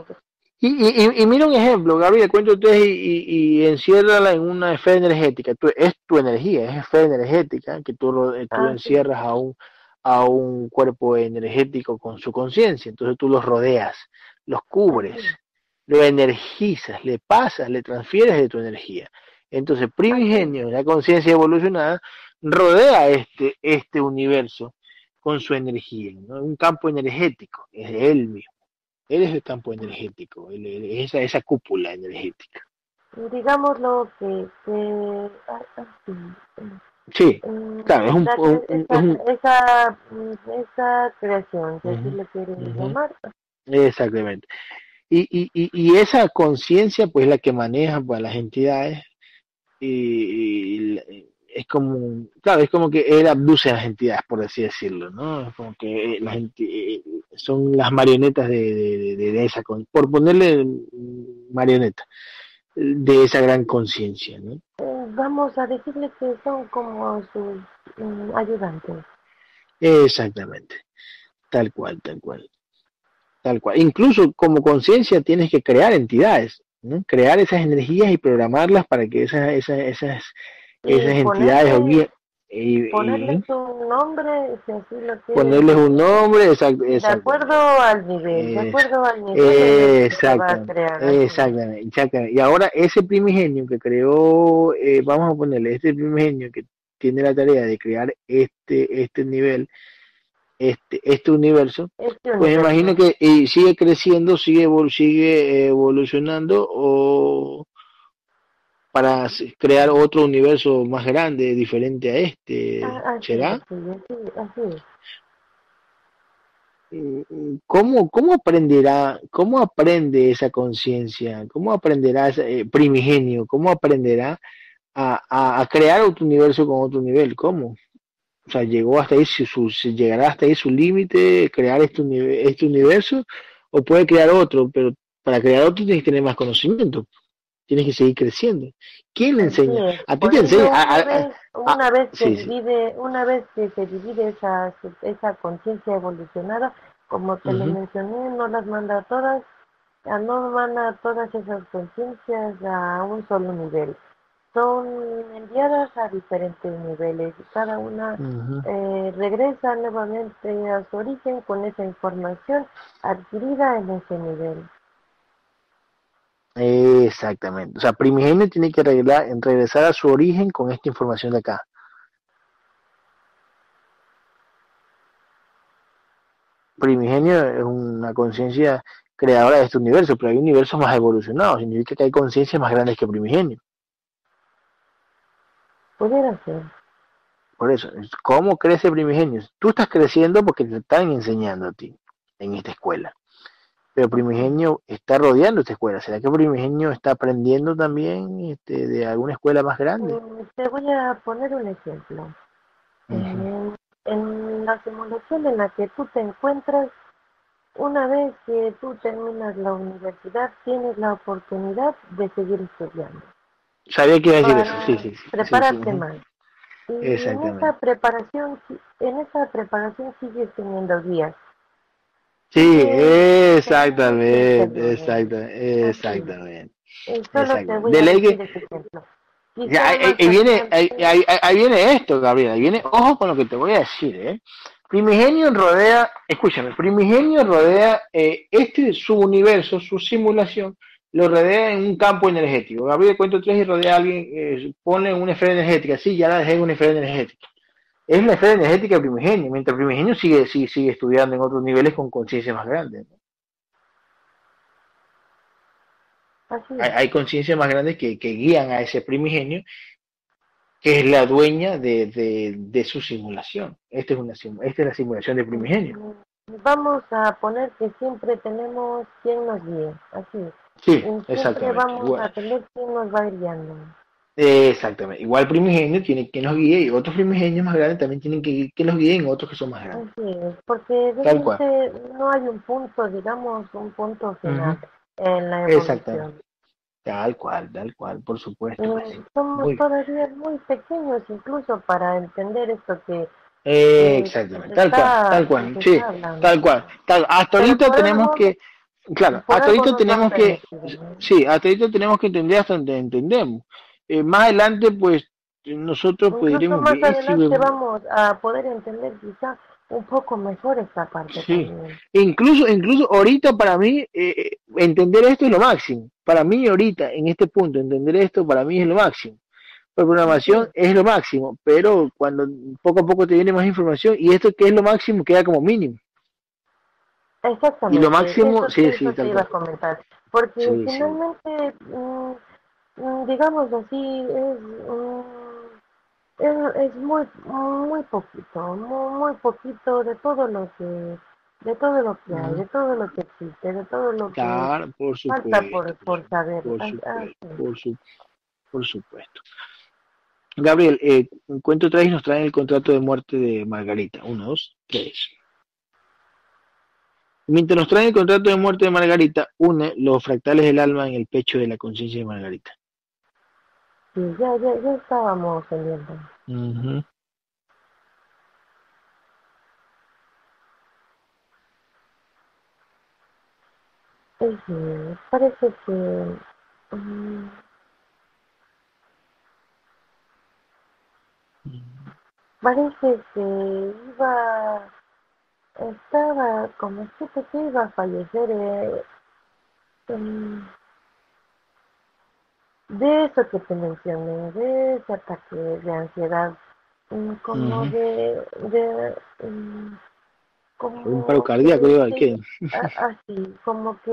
y, y, mira un ejemplo, Gabriel, cuento ustedes y, y, enciérrala en una esfera energética. Tú, es tu energía, es esfera energética que tú, tú ah, encierras a un, a un cuerpo energético con su conciencia. Entonces tú los rodeas, los cubres, lo energizas, le pasas, le transfieres de tu energía. Entonces, primigenio, la conciencia evolucionada, rodea este, este universo con su energía, ¿no? un campo energético, es él mismo. Él es el campo energético, él, es esa, esa cúpula energética. Digámoslo que... que sí, claro, es un... esa, esa, creación, que así le quieren llamar. Exactamente. Y, y, y, esa conciencia, pues, la que maneja pues, las entidades y, es como, claro, es como que él abduce a las entidades, por así decirlo, ¿no? Es como que eh, las eh, son las marionetas de, de, esa, por ponerle marioneta, de esa gran conciencia, ¿no? Eh, vamos a decirle que son como sus mm, ayudantes. Exactamente, tal cual, tal cual, tal cual. Incluso como conciencia tienes que crear entidades, ¿no? crear esas energías y programarlas para que esas, esas, esas esas entidades ponerle, y, ponerles un nombre si así lo ponerles un nombre de acuerdo al nivel de acuerdo al nivel exactamente, exactamente, y ahora ese primigenio que creó eh, vamos a ponerle este primigenio que tiene la tarea de crear este este nivel este este universo este pues imagino que sigue creciendo sigue sigue evolucionando o para crear otro universo más grande, diferente a este, ah, ¿será? ¿Cómo, ¿Cómo aprenderá, cómo aprende esa conciencia? ¿Cómo aprenderá ese eh, primigenio? ¿Cómo aprenderá a, a, crear otro universo con otro nivel? ¿Cómo? O sea, llegó hasta ahí, su, llegará hasta ahí su límite, crear este, este universo, o puede crear otro, pero para crear otro tienes que tener más conocimiento tienes que seguir creciendo. ¿Quién le enseña? A ti te enseña. una, vez, que divide, una vez que se divide esa, esa conciencia evolucionada, como te lo mencioné, no las manda a todas, no manda todas esas conciencias a un solo nivel. Son enviadas a diferentes niveles y cada una eh, regresa nuevamente a su origen con esa información adquirida en ese nivel. Exactamente. O sea, Primigenio tiene que regresar a su origen con esta información de acá. Primigenio es una conciencia creadora de este universo, pero hay universos más evolucionados. Significa que hay conciencias más grandes que Primigenio. Pudiera ser. Por eso, ¿cómo crece Primigenio? Tú estás creciendo porque te están enseñando a ti en esta escuela. Pero Primigenio está rodeando esta escuela. ¿Será que Primigenio está aprendiendo también este, de alguna escuela más grande? Mm, te voy a poner un ejemplo. en, la simulación en la que tú te encuentras, una vez que tú terminas la universidad, tienes la oportunidad de seguir estudiando. Sabía que iba a decir eso, sí, sí. prepararte más. Y en esa preparación, en esa preparación sigues teniendo guías Sí, exactamente, exactamente, exactamente. De ahí, viene, ahí, viene esto, Gabriela, ahí viene, ojo con lo que te voy a decir, ¿eh? Primigenio rodea, escúchame, Primigenio rodea eh, este su universo, su simulación, lo rodea en un campo energético. Gabriel cuento tres y rodea a alguien, eh, pone una esfera energética, sí, ya la dejé en una esfera energética es la esfera energética primigenio, mientras primigenio sigue, sigue, sigue estudiando en otros niveles con conciencia más grande. Hay, hay conciencias más grandes que, guían a ese primigenio, que es la dueña de, su simulación. Esta es, una, esta es la simulación de primigenio. Vamos a poner que siempre tenemos quien nos guíe, así. Sí, siempre vamos a tener quien nos va guiando. Exactamente. Igual primigenio tiene que nos guíe y otros primigenios más grandes también tienen que que los guíen otros que son más grandes. Así es, porque realmente no hay un punto, digamos, un punto final en la evolución. Exactamente. Tal cual, tal cual, por supuesto. Eh, somos todavía muy pequeños incluso para entender esto que... Eh, exactamente, tal cual, tal cual, sí, tal cual. Tal, hasta ahorita tenemos que... Claro, hasta ahorita tenemos que... Sí, ahorita tenemos que entender hasta donde entendemos. Eh, más adelante, pues, nosotros podremos... Más adelante vamos a poder entender quizás un poco mejor esta parte. Sí. Incluso, incluso ahorita para mí eh, entender esto es lo máximo. Para mí ahorita en este punto entender esto para mí es lo máximo. La programación es lo máximo, pero cuando poco a poco te viene más información y esto que es lo máximo queda como mínimo. Exactamente. Y lo máximo, sí, sí, iba a comentar. Porque finalmente, mm, mm, digamos así, es... Mm, es, muy muy poquito, muy, poquito de todo lo que de todo lo que hay, de todo lo que existe, de todo lo que falta por, por saber. Por, por, supuesto. Gabriel, eh, cuento tres y nos traen el contrato de muerte de Margarita. Uno, dos, tres. Mientras nos traen el contrato de muerte de Margarita, une los fractales del alma en el pecho de la conciencia de Margarita. Sí, ya, ya, ya estábamos saliendo. Uh -huh. parece que... Um, parece que iba... Estaba como supe que iba a fallecer eh, de eso que te mencioné, de ese ataque de ansiedad, mm, como de, de mm, como un paro cardíaco, ¿qué? Así, como que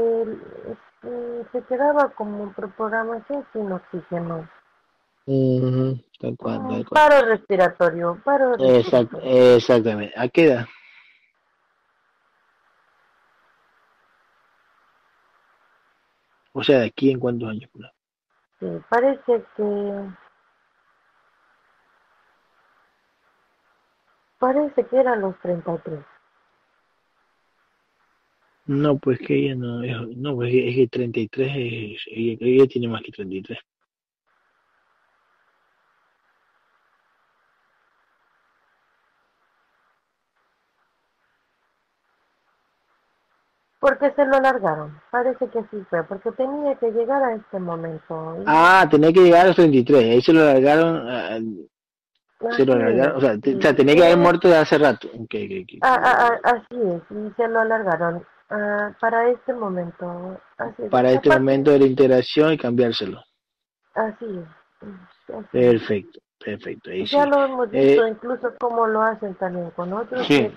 mm, se quedaba como programación sin oxígeno. tal cual, tal cual. Paro respiratorio, paro respiratorio. exactamente. ¿A qué edad? O sea, ¿de aquí en cuántos años? Sí, parece que... Parece que eran los 33. No, pues que ella no, no, pues es que 33 es, ella, ella tiene más que 33. Porque se lo alargaron. Parece que sí fue, porque tenía que llegar a este momento. Ah, tenía que llegar a los 33. Ahí se lo alargaron. Ah, se lo alargaron. O sea, tenía que haber muerto de hace rato. Ah, ah, así es, y se lo alargaron. para este momento. para este momento de la integración y cambiárselo. Así es. Perfecto, perfecto. ya lo hemos visto, eh, incluso cómo lo hacen también con otros. Sí.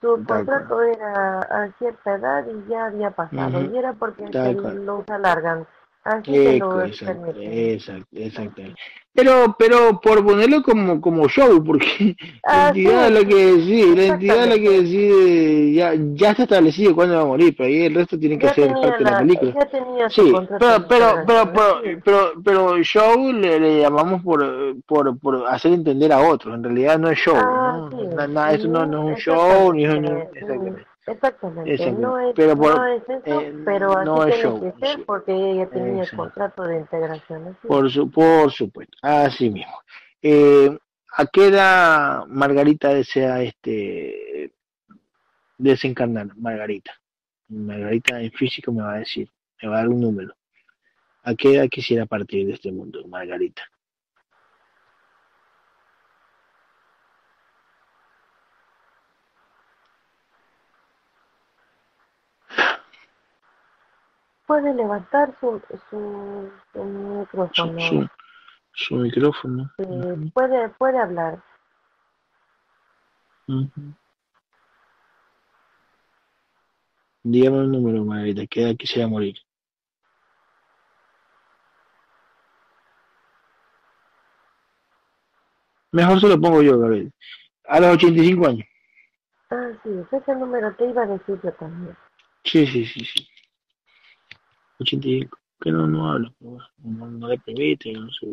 Su contrato era a cierta edad y ya había pasado, y era porque se los alargan. Así que lo Exacto, exacto. Pero, pero por ponerlo como, como show, porque <laughs> la entidad es la que decide, la entidad es la que decide, ya, ya está establecido cuándo va a morir, pero ahí el resto tiene que ser parte de la película. Ya tenía sí, pero, pero, pero, pero, pero, show le, le, llamamos por, por, por hacer entender a otros, en realidad no es show, ah, ¿no? Nada, eso no, no es un show, ni es un... Exactamente. Exactamente, no es, pero no es eso, eh, pero así no show, que ser porque ella tenía el contrato de integración. Por, su, por supuesto, así mismo. Eh, ¿A qué edad Margarita desea este desencarnar? Margarita. Margarita en físico me va a decir, me va a dar un número. ¿A qué edad quisiera partir de este mundo, Margarita? Puede levantar su, su, su micrófono. Su, micrófono. Sí, puede, puede hablar. Dígame un número, Margarita, que edad quisiera morir. Mejor se lo pongo yo, Gabriel. A los 85 años. Ah, sí, ese número te iba a decir yo también. Sí, sí, sí, sí. 85, que no, no habla, no, no le permite, no sé.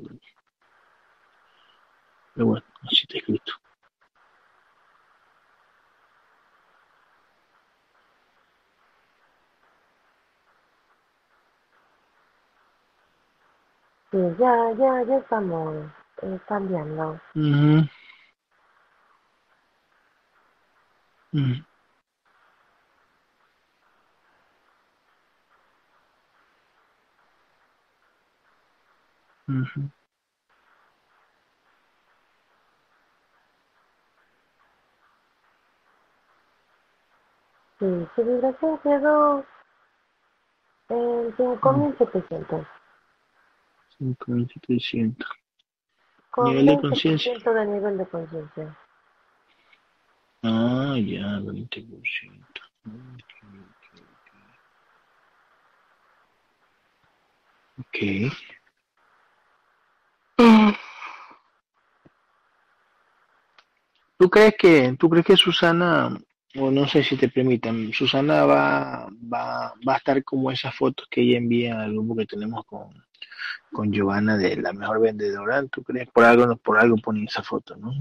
Pero bueno, así está escrito. Sí, ya, ya, ya estamos eh, cambiando. Ujú. Ujú. Sí, su vibración quedó en 5.700. 5.700. Con Nivel de conciencia. 20% de nivel de conciencia. Ah, ya, 20%. Ok. ¿Tú crees que, tú crees que Susana, o no sé si te permitan, Susana va, va, va a estar como esas fotos que ella envía al grupo que tenemos con, con Giovanna de la mejor vendedora? ¿Tú crees? Por algo, por algo pone esa foto, ¿no?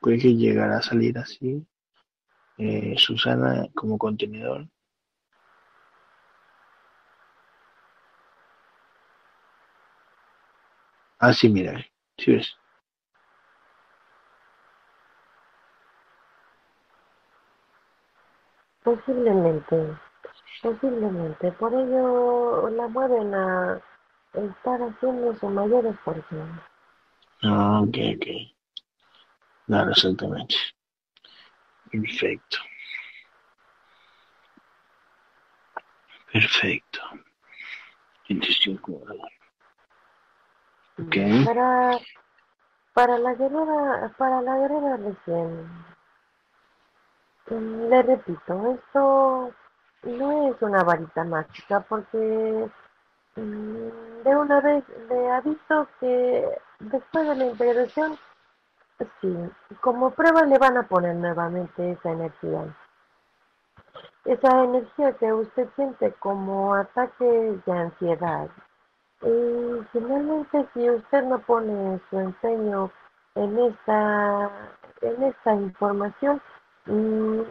¿Crees que llegará a salir así? Eh, Susana como contenedor. Ah, sí, mira, sí ves. Posiblemente, posiblemente. Por ello la mueven a estar haciendo su mayor esfuerzo. Ah, ok, ok. Claro, exactamente. Perfecto. Perfecto. 25 Ok. Para, para la guerrera, para la guerrera recién, le repito, esto no es una varita mágica porque mm, de una vez le aviso que después de la integración, sí, como prueba le van a poner nuevamente esa energía. Esa energía que usted siente como ataques de ansiedad. Y finalmente si usted no pone su empeño en esta, en esta información, mm, mm, no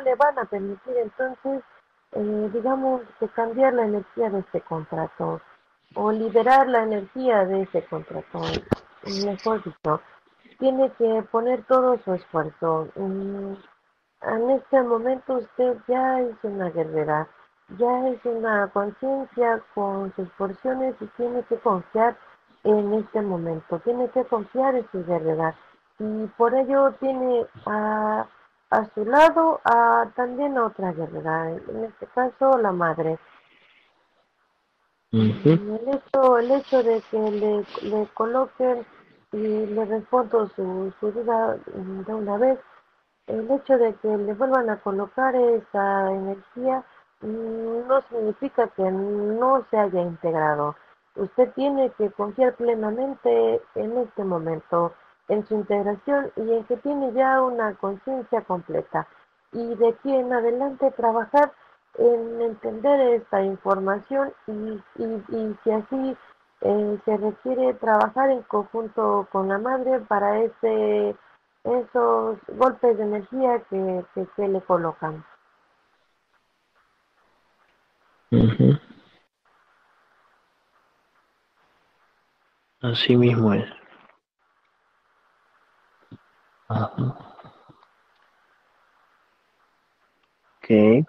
le van a permitir entonces, eh, digamos, que cambiar la energía de este contrato o liberar la energía de ese contrato, mejor dicho. Tiene que poner todo su esfuerzo. Mm, en este momento usted ya es una guerrera, ya es una conciencia con sus porciones y tiene que confiar en este momento, tiene que confiar en su guerrera y por ello tiene a, a su lado a, también a otra guerrera, en este caso la madre. Ujú. El hecho, el hecho de que le, le coloquen y le respondo su, su duda de una vez, el hecho de que le vuelvan a colocar esa energía mm, no significa que no se haya integrado. Usted tiene que confiar plenamente en este momento, en su integración y en que tiene ya una conciencia completa. Y de aquí en adelante trabajar en entender esta información y, y, y si así eh, se requiere trabajar en conjunto con la madre para ese esos golpes de energía que, que se le colocan. Así mismo es. Ok.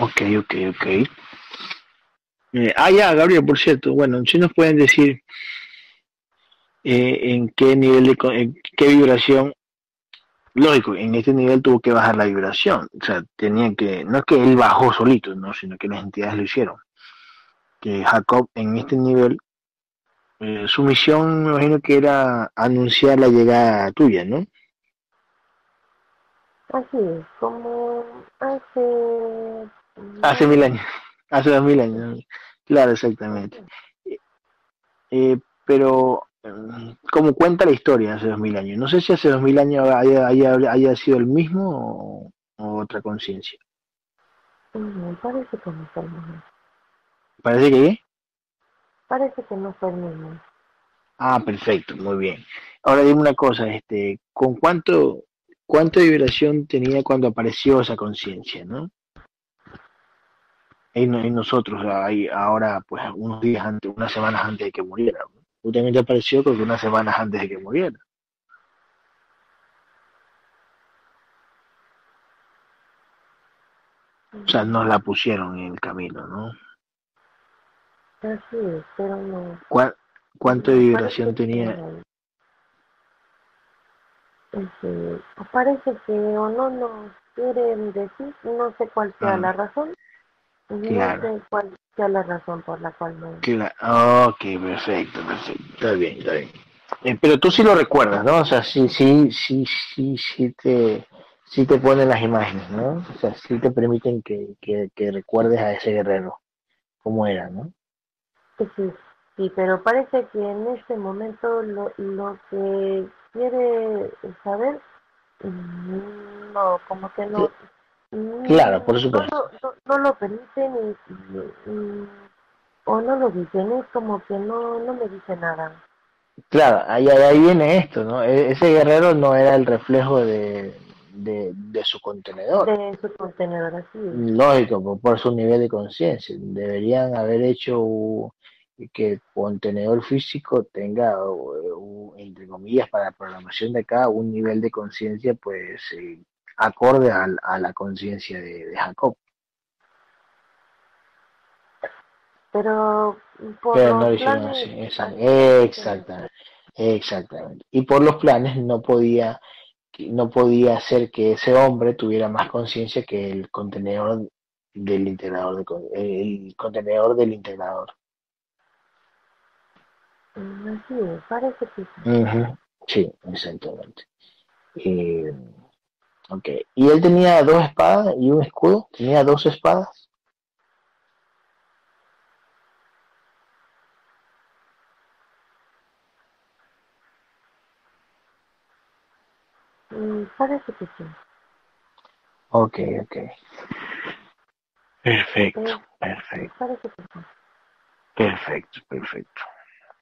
Ok, ok, ok. Eh, ah, ya, Gabriel, por cierto. Bueno, si nos pueden decir eh, en qué nivel de, en qué vibración, lógico, en este nivel tuvo que bajar la vibración. O sea, tenía que, no es que él bajó solito, no, sino que las entidades lo hicieron. Que Jacob en este nivel, eh, su misión me imagino que era anunciar la llegada tuya, ¿no? Así es, como hace... Hace mil años, <laughs> hace dos mil años. Claro, exactamente. Eh, pero, eh, como cuenta la historia hace dos mil años? No sé si hace dos mil años haya, haya, haya sido el mismo o, o otra conciencia. Mm, parece que no. Parece que parece que no fue el mismo. Ah, perfecto, muy bien. Ahora dime una cosa, este, ¿con cuánto, cuánto vibración tenía cuando apareció esa conciencia, no? En nosotros, ahí, ahora, pues, unos días antes, unas semanas antes de que muriera. Justamente apareció creo que unas semanas antes de que muriera. O sea, nos la pusieron en el camino, ¿no? Así es, pero no. ¿Cuál, ¿Cuánto de vibración tenía? Este, parece que o no nos quieren decir, no sé cuál sea Ah. la razón, no Claro. sé cuál sea la razón por la cual no. Cla- ok, perfecto, perfecto. Está bien, está bien. Eh, pero tú sí lo recuerdas, ¿no? O sea, sí, sí, sí, sí, sí te, sí te ponen las imágenes, ¿no? O sea, sí te permiten que, que, que recuerdes a ese guerrero, cómo era, ¿no? Sí, sí, pero parece que en este momento lo, lo que quiere saber, mm, no, como que no. mm, Claro, por supuesto. No, no lo permiten y, y- y- o no lo dicen, es como que no, no me dice nada. Claro, ahí, ahí viene esto, ¿no? E- Ese guerrero no era el reflejo de, de, de su contenedor. De su contenedor así. Lógico, por, por su nivel de conciencia. Deberían haber hecho que el contenedor físico tenga, u- entre comillas, para la programación de acá, un nivel de conciencia, pues, eh, acorde al- a, la conciencia de, de Jacob. Pero por Pero no lo hicieron planes, así. Exact- así- Exactamente. Exactamente. Y por los planes no podía, no podía hacer que ese hombre tuviera más conciencia que el contenedor del integrador, de, el contenedor del integrador. Parece que sí. Exactamente. Eh, ok. ¿Y él tenía dos espadas y un escudo? ¿Tenía dos espadas? Mm, Parece que sí. Ok, ok. Perfecto, perfecto, Parece que sí. perfecto, perfecto.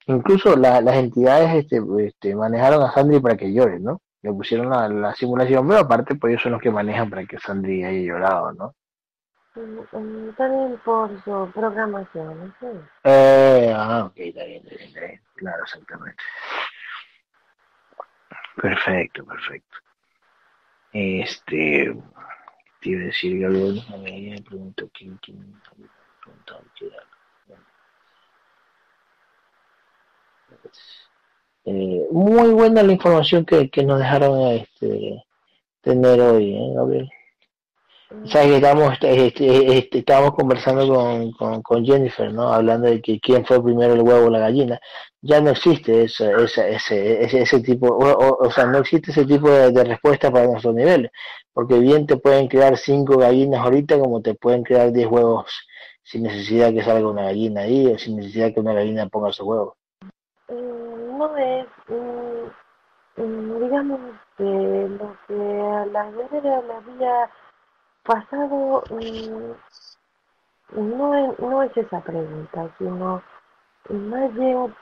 Incluso la- las entidades este, este, manejaron a Sandri para que llore, ¿no? Le pusieron la, la simulación, pero aparte, pues ellos son los que manejan para que Sandri haya llorado, ¿no? También por su programación, sí. Eh, ah, ok, está bien, está bien, está bien. Claro, exactamente. Perfecto, perfecto. Este, te iba a decir, Gabriel, a mí me preguntó quién, quién qué era. Eh, muy buena la información que, que nos dejaron este, tener hoy, ¿eh, Gabriel? Mm, Sabes que estábamos, este, este, estábamos conversando con, con, con Jennifer, ¿no? Hablando de que quién fue primero el huevo o la gallina. Ya no existe esa, esa, ese, ese, ese tipo, o, o, o sea, no existe ese tipo de, de respuesta para nuestros niveles, porque bien te pueden crear cinco gallinas ahorita como te pueden crear diez huevos sin necesidad que salga una gallina ahí o sin necesidad que una gallina ponga su huevo. Mm, No es, mm, mm, digamos, que lo que a la guerrera le había pasado, no es, no es esa pregunta, sino más bien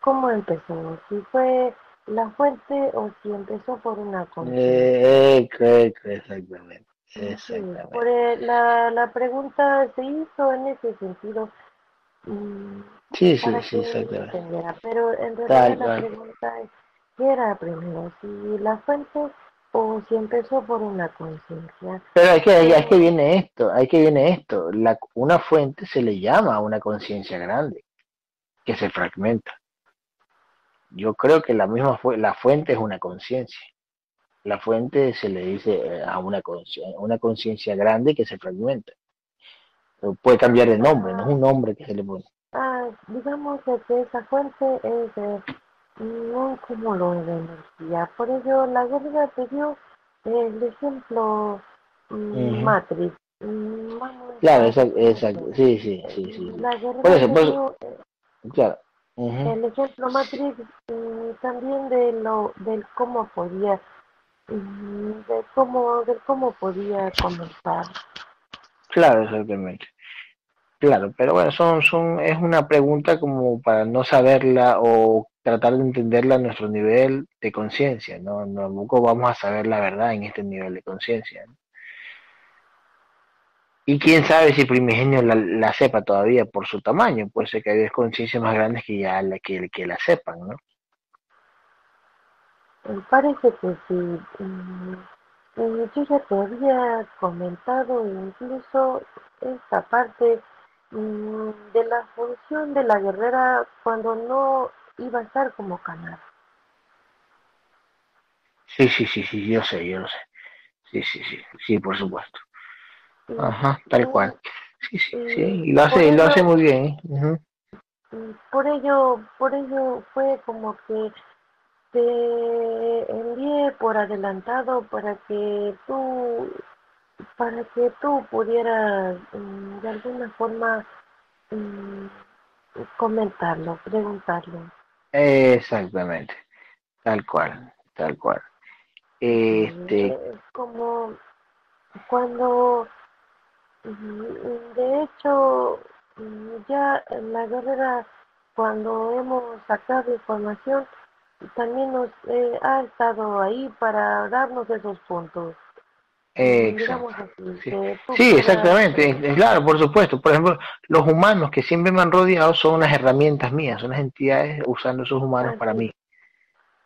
cómo empezó, si fue la fuente o si empezó por una. Eh, creo que exactamente, Sí, exactamente. por el- la, la pregunta se hizo en ese sentido Sí, sí, sí, exactamente. entendiera, pero en realidad la pregunta es ¿qué era primero? ¿Si la fuente o si empezó por una conciencia? Pero es que, es que viene esto, hay que viene esto. La, una fuente se le llama a una conciencia grande, que se fragmenta. Yo creo que la misma fu- la fuente es una conciencia. La fuente se le dice eh, a una conciencia, una conciencia grande que se fragmenta. Pero puede cambiar de nombre, no es un nombre que se le pone. Ah, digamos que esa fuente es eh, un cúmulo de energía, por ello la guerra te dio el ejemplo Ujú. Matrix. Mm, vamos Claro, exacto, sí, sí, sí, sí. La guerra Por eso, por eh, claro. El ejemplo Matrix mm, también de lo del cómo podía de cómo del cómo podía comenzar Claro, exactamente. Claro, pero bueno, son, son, es una pregunta como para no saberla o tratar de entenderla a nuestro nivel de conciencia, ¿no? Tampoco vamos a saber la verdad en este nivel de conciencia. ¿no? Y quién sabe si Primigenio la, la, sepa todavía por su tamaño, puede ser que hay conciencias más grandes que ya la, que, que la sepan, ¿no? Parece que sí. Mm, eh, yo ya te había comentado incluso esta parte de la función de la guerrera cuando no iba a estar como canal. Sí, sí, sí, sí, yo sé, yo lo sé. Sí, sí, sí, sí, por supuesto. Ajá, tal cual. Sí, sí, sí, y lo hace, y lo hace muy bien. ¿eh? Por ello, por ello fue como que te envié por adelantado para que tú para que tú pudieras mm, de alguna forma mm, comentarlo, preguntarlo. Exactamente, tal cual, tal cual. Este, como cuando de hecho ya en la guerrera cuando hemos sacado información también nos eh, ha estado ahí para darnos esos puntos. Exacto. sí, exactamente, claro, por supuesto. Por ejemplo, los humanos que siempre me han rodeado son unas herramientas mías, son unas entidades usando esos humanos para mí.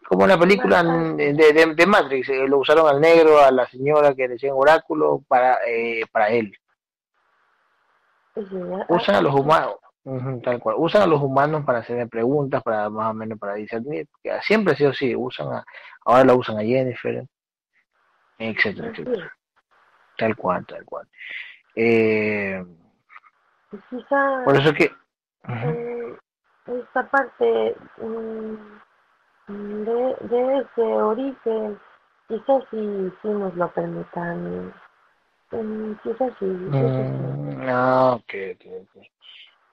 Como en la película de, de, de, Matrix, eh, lo usaron al negro, a la señora que decía oráculo para, eh, para él. Usan a los humanos, tal cual. Usan a los humanos para hacerme preguntas, para más o menos para discernir. Siempre ha sido así. Usan a, ahora la usan a Jennifer, etcétera, etcétera. Tal cual, tal cual. Eh, por eso que esta parte mm, de, de ese origen, quizás si, si nos lo permitan. Mm, quizás sí. Mm, no, ok, ok,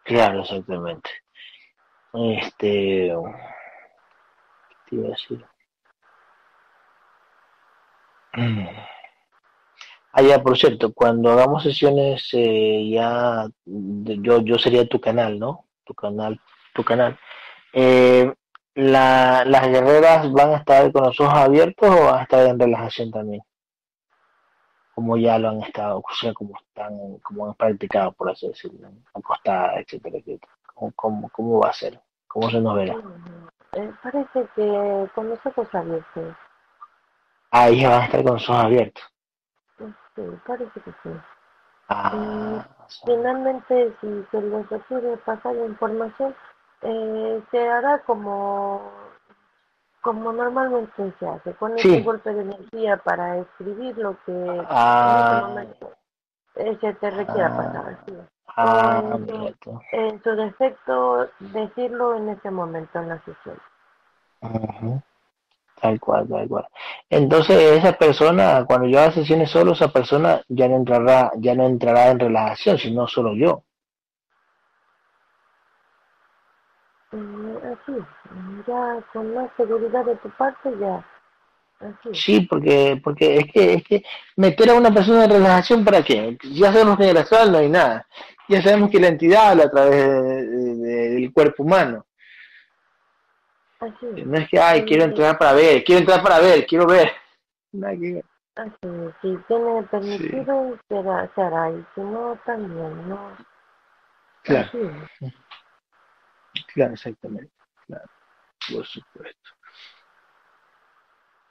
Claro, exactamente. Este. ¿Qué iba a decir? Ah, ya, por cierto, cuando hagamos sesiones, eh, ya yo, yo sería tu canal, ¿no? Tu canal, tu canal. Eh, la, ¿Las guerreras van a estar con los ojos abiertos o van a estar en relajación también? como ya lo han estado, o sea, como están, como han practicado, por así decirlo, acostada, etcétera, etcétera. ¿Cómo, cómo, cómo va a ser? ¿Cómo se nos verá? Eh, parece que con los ojos abiertos. Ah, ya van a estar con los ojos abiertos. Sí, parece que sí. Ah, finalmente, si se les requiere pasar la información, eh, se hará como como normalmente se hace, con ese golpe de energía para escribir lo que en ese ah. momento eh, se te requiera Ah. pasar. sí. ah, en, en su defecto, decirlo en ese momento en la sesión. Ujú. Tal cual, tal cual. Entonces esa persona, cuando yo haga sesiones solo, esa persona ya no entrará, ya no entrará en relajación, sino solo yo. Mm, Así, ya con más seguridad de tu parte, ya. Así. Sí, porque, porque es que, es que meter a una persona en relajación para qué? Ya sabemos que en el astral no hay nada. Ya sabemos que la entidad habla a través de- de- de- del cuerpo humano. Así. No es que, ay, Sí, quiero sí. entrar para ver, quiero entrar para ver, quiero ver. Que. Así, si tiene permitido, será, se hará, y si no, también, ¿no? Claro, claro, exactamente. Claro, por supuesto.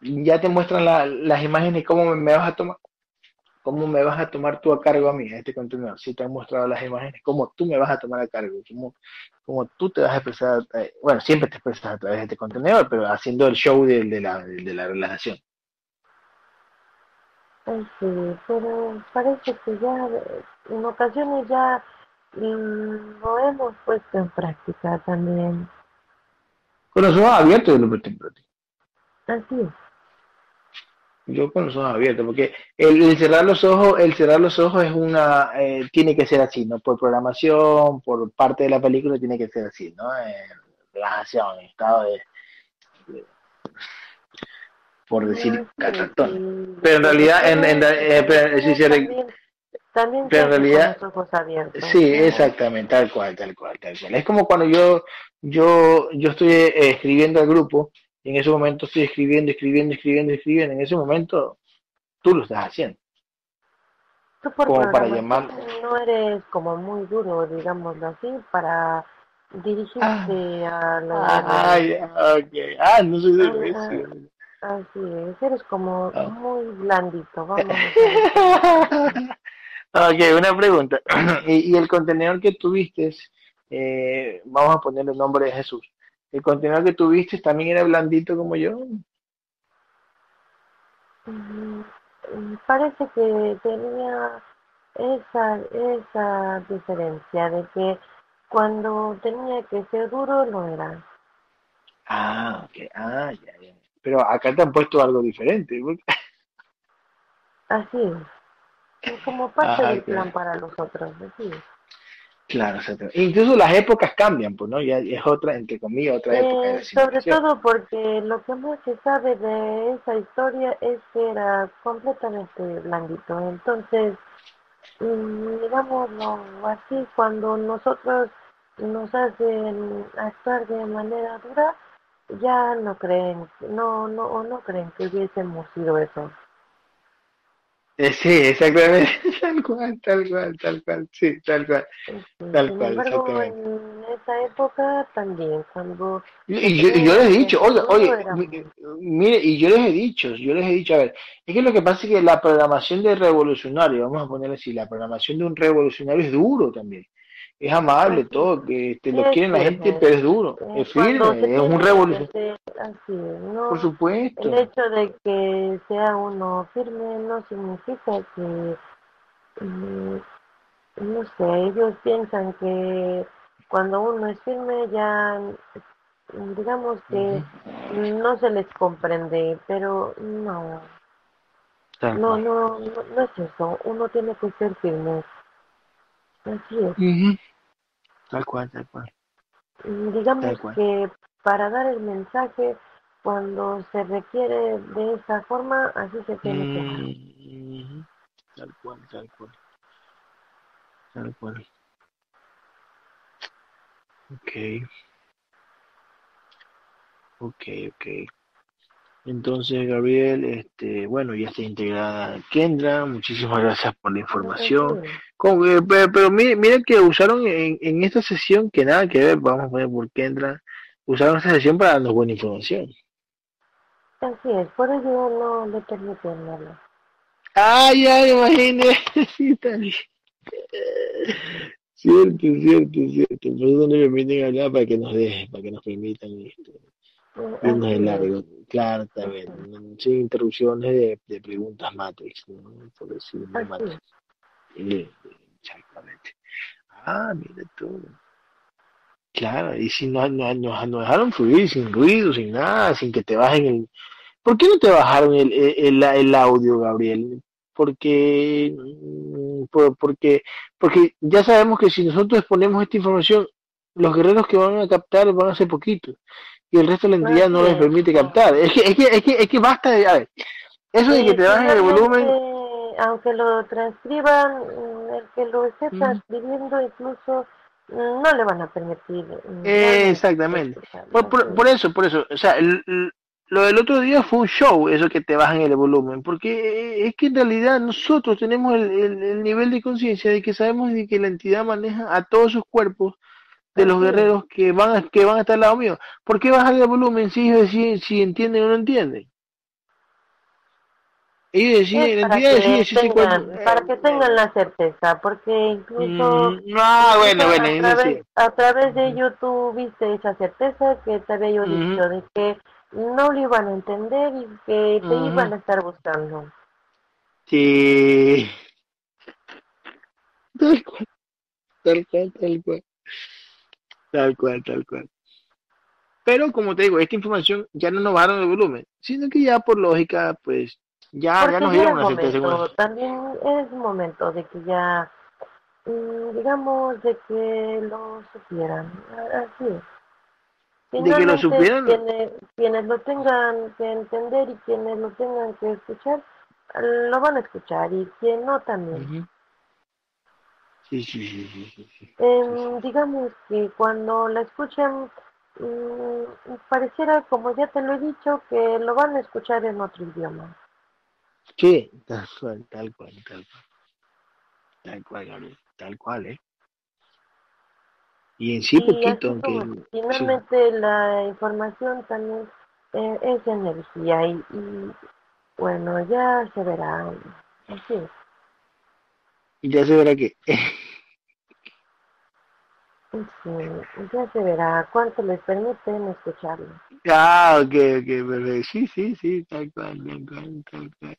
Ya te muestran la- las imágenes cómo me, me vas a tomar, cómo me vas a tomar tú a cargo a mí, a este contenedor. Sí te han mostrado las imágenes, cómo tú me vas a tomar a cargo, cómo, cómo tú te vas a expresar, eh, bueno, siempre te expresas a través de este contenedor, pero haciendo el show de, de la, de la relajación. Ay, sí, pero parece que ya eh, en ocasiones ya mm, lo hemos puesto en práctica también. Con los ojos abiertos lo para ti. Así es. Yo con los ojos abiertos, porque el, el cerrar los ojos, el cerrar los ojos es una, eh, tiene que ser así, ¿no? Por programación, por parte de la película tiene que ser así, ¿no? En relajación, en estado de, de- por decir, y- Pero en realidad, en, en, eh, pero, sí, sí, también También Pero en realidad- abiertos. Sí, ¿no? exactamente, tal cual, tal cual, tal cual. Es como cuando yo, yo, yo estoy eh, escribiendo al grupo y en ese momento estoy escribiendo, escribiendo, escribiendo, escribiendo. En ese momento tú lo estás haciendo. Tú por como para llamar- no eres como muy duro, digámoslo así, para dirigirte a la... Ah, ya, ok. Ah, no soy de Ah, eso. Así es, eres como Ah. muy blandito, <laughs> vamos. Ok, una pregunta. <clears throat> ¿Y, y el contenedor que tuviste, eh, vamos a ponerle el nombre de Jesús, ¿el contenedor que tuviste también era blandito como yo? Mm, mm, Parece que tenía esa, esa diferencia de que cuando tenía que ser duro no era. Ah, ok, ah, ya, ya. Pero acá te han puesto algo diferente. Así es. Como parte Ah, del plan para los otros, así es. Claro, exacto. Incluso las épocas cambian, pues, ¿no? Ya es otra, entre comillas, otra época de sobre todo porque lo que más se sabe de esa historia es que era completamente blandito. Entonces, mm, digámoslo así, cuando nosotros nos hacen actuar de manera dura, ya no creen, no, no, o no creen que hubiésemos sido eso. Eh, sí, exactamente. <laughs> Tal cual, tal cual, tal cual, sí, tal cual. Este, Tal cual, embargo, exactamente. en esa época también, cuando Y, y yo, y yo les he dicho, oye, Todo oye, mire, y yo les he dicho, yo les he dicho, a ver, es que lo que pasa es que la programación de revolucionario, vamos a ponerle así, la programación de un revolucionario es duro también. Es amable, todo, que te Sí, lo es quieren la gente, pero es duro, eh, es firme, es un revolucionario, no, por supuesto. El hecho de que sea uno firme no significa que, mm, no sé, ellos piensan que cuando uno es firme ya, digamos que no se les comprende, pero no, no, no, no, no es eso, uno tiene que ser firme. Así es. Tal cual, tal cual. Digamos Tal cual. que para dar el mensaje, cuando se requiere de esa forma, así se tiene que dar. Tal cual, tal cual. Tal cual. Ok. Ok, ok. Entonces, Gabriel, este, bueno, ya está integrada Kendra. Muchísimas gracias por la información. Con- eh, pe- pero, mire, mire que usaron en, en esta sesión, que nada que ver, vamos a poner por Kendra, usaron esta sesión para darnos buena información. Así es, por eso no le permiten. Ay, ay, imagínese. <laughs> Sí, está bien. Cierto, cierto, cierto. Por eso no le permiten hablar para que nos dejen, para que nos permitan este, Irnos de así es. largo. Claro, bien. Sin interrupciones de, de preguntas Matrix, ¿no? Por decirlo Así Matrix. Eh, Exactamente. Ah, mira tú. Claro, y si nos, nos, nos, dejaron fluir sin ruido, sin nada, sin que te bajen el... ¿Por qué no te bajaron el, el, el audio, Gabriel? Porque, mm, por- porque, porque ya sabemos que si nosotros exponemos esta información, los guerreros que van a captar van a ser poquitos y el resto de la entidad no les es. permite captar. Es que, es que, es que, es que basta de, a ver, eso de que Eh, te bajen el volumen, Aunque lo transcriban, mm, el que lo esté Mm. transcribiendo incluso mm, no le van a permitir. Eh, exactamente. Por, por, eso, por eso. O sea, lo del otro día fue un show, eso que te bajan el volumen, porque es que en realidad nosotros tenemos el, el- el nivel de conciencia de que sabemos de que la entidad maneja a todos sus cuerpos de los guerreros que van a, que van a estar al lado mío. ¿Por qué bajan el volumen si ellos deciden si entienden o no entienden? Ellos deciden, la entidad decide si para que tengan la certeza, porque incluso Mm, ah, bueno, bueno, a, través, sí. a través de ello tú viste esa certeza que te había yo dicho, de que no lo iban a entender y que te iban a estar buscando. Sí. <laughs> Tal cual, tal cual, tal cual. Tal cual, tal cual. Pero como te digo, esta información ya no nos bajaron el volumen, sino que ya por lógica, pues ya, Porque ya nos dieron una momento, también es momento de que ya, mm, digamos, de que lo supieran. Así es. De que lo supieran. Quienes, quienes lo tengan que entender y quienes lo tengan que escuchar, lo van a escuchar y quien no también. Ujú. Sí, sí, sí, sí, digamos que cuando la escuchan, mm, pareciera, como ya te lo he dicho, que lo van a escuchar en otro idioma. Sí, tal cual, tal cual, tal cual. Tal cual, Gabriel, tal cual, ¿eh? Y en sí Y poquito, aunque... Sí. finalmente la información también eh, es energía y, y, bueno, ya se verá. Así es. Ya se verá que... Sí, ya se verá cuánto les permiten escucharlo. Ah, ok, ok, perfecto. Sí, sí, sí, tal cual, tal cual, tal cual.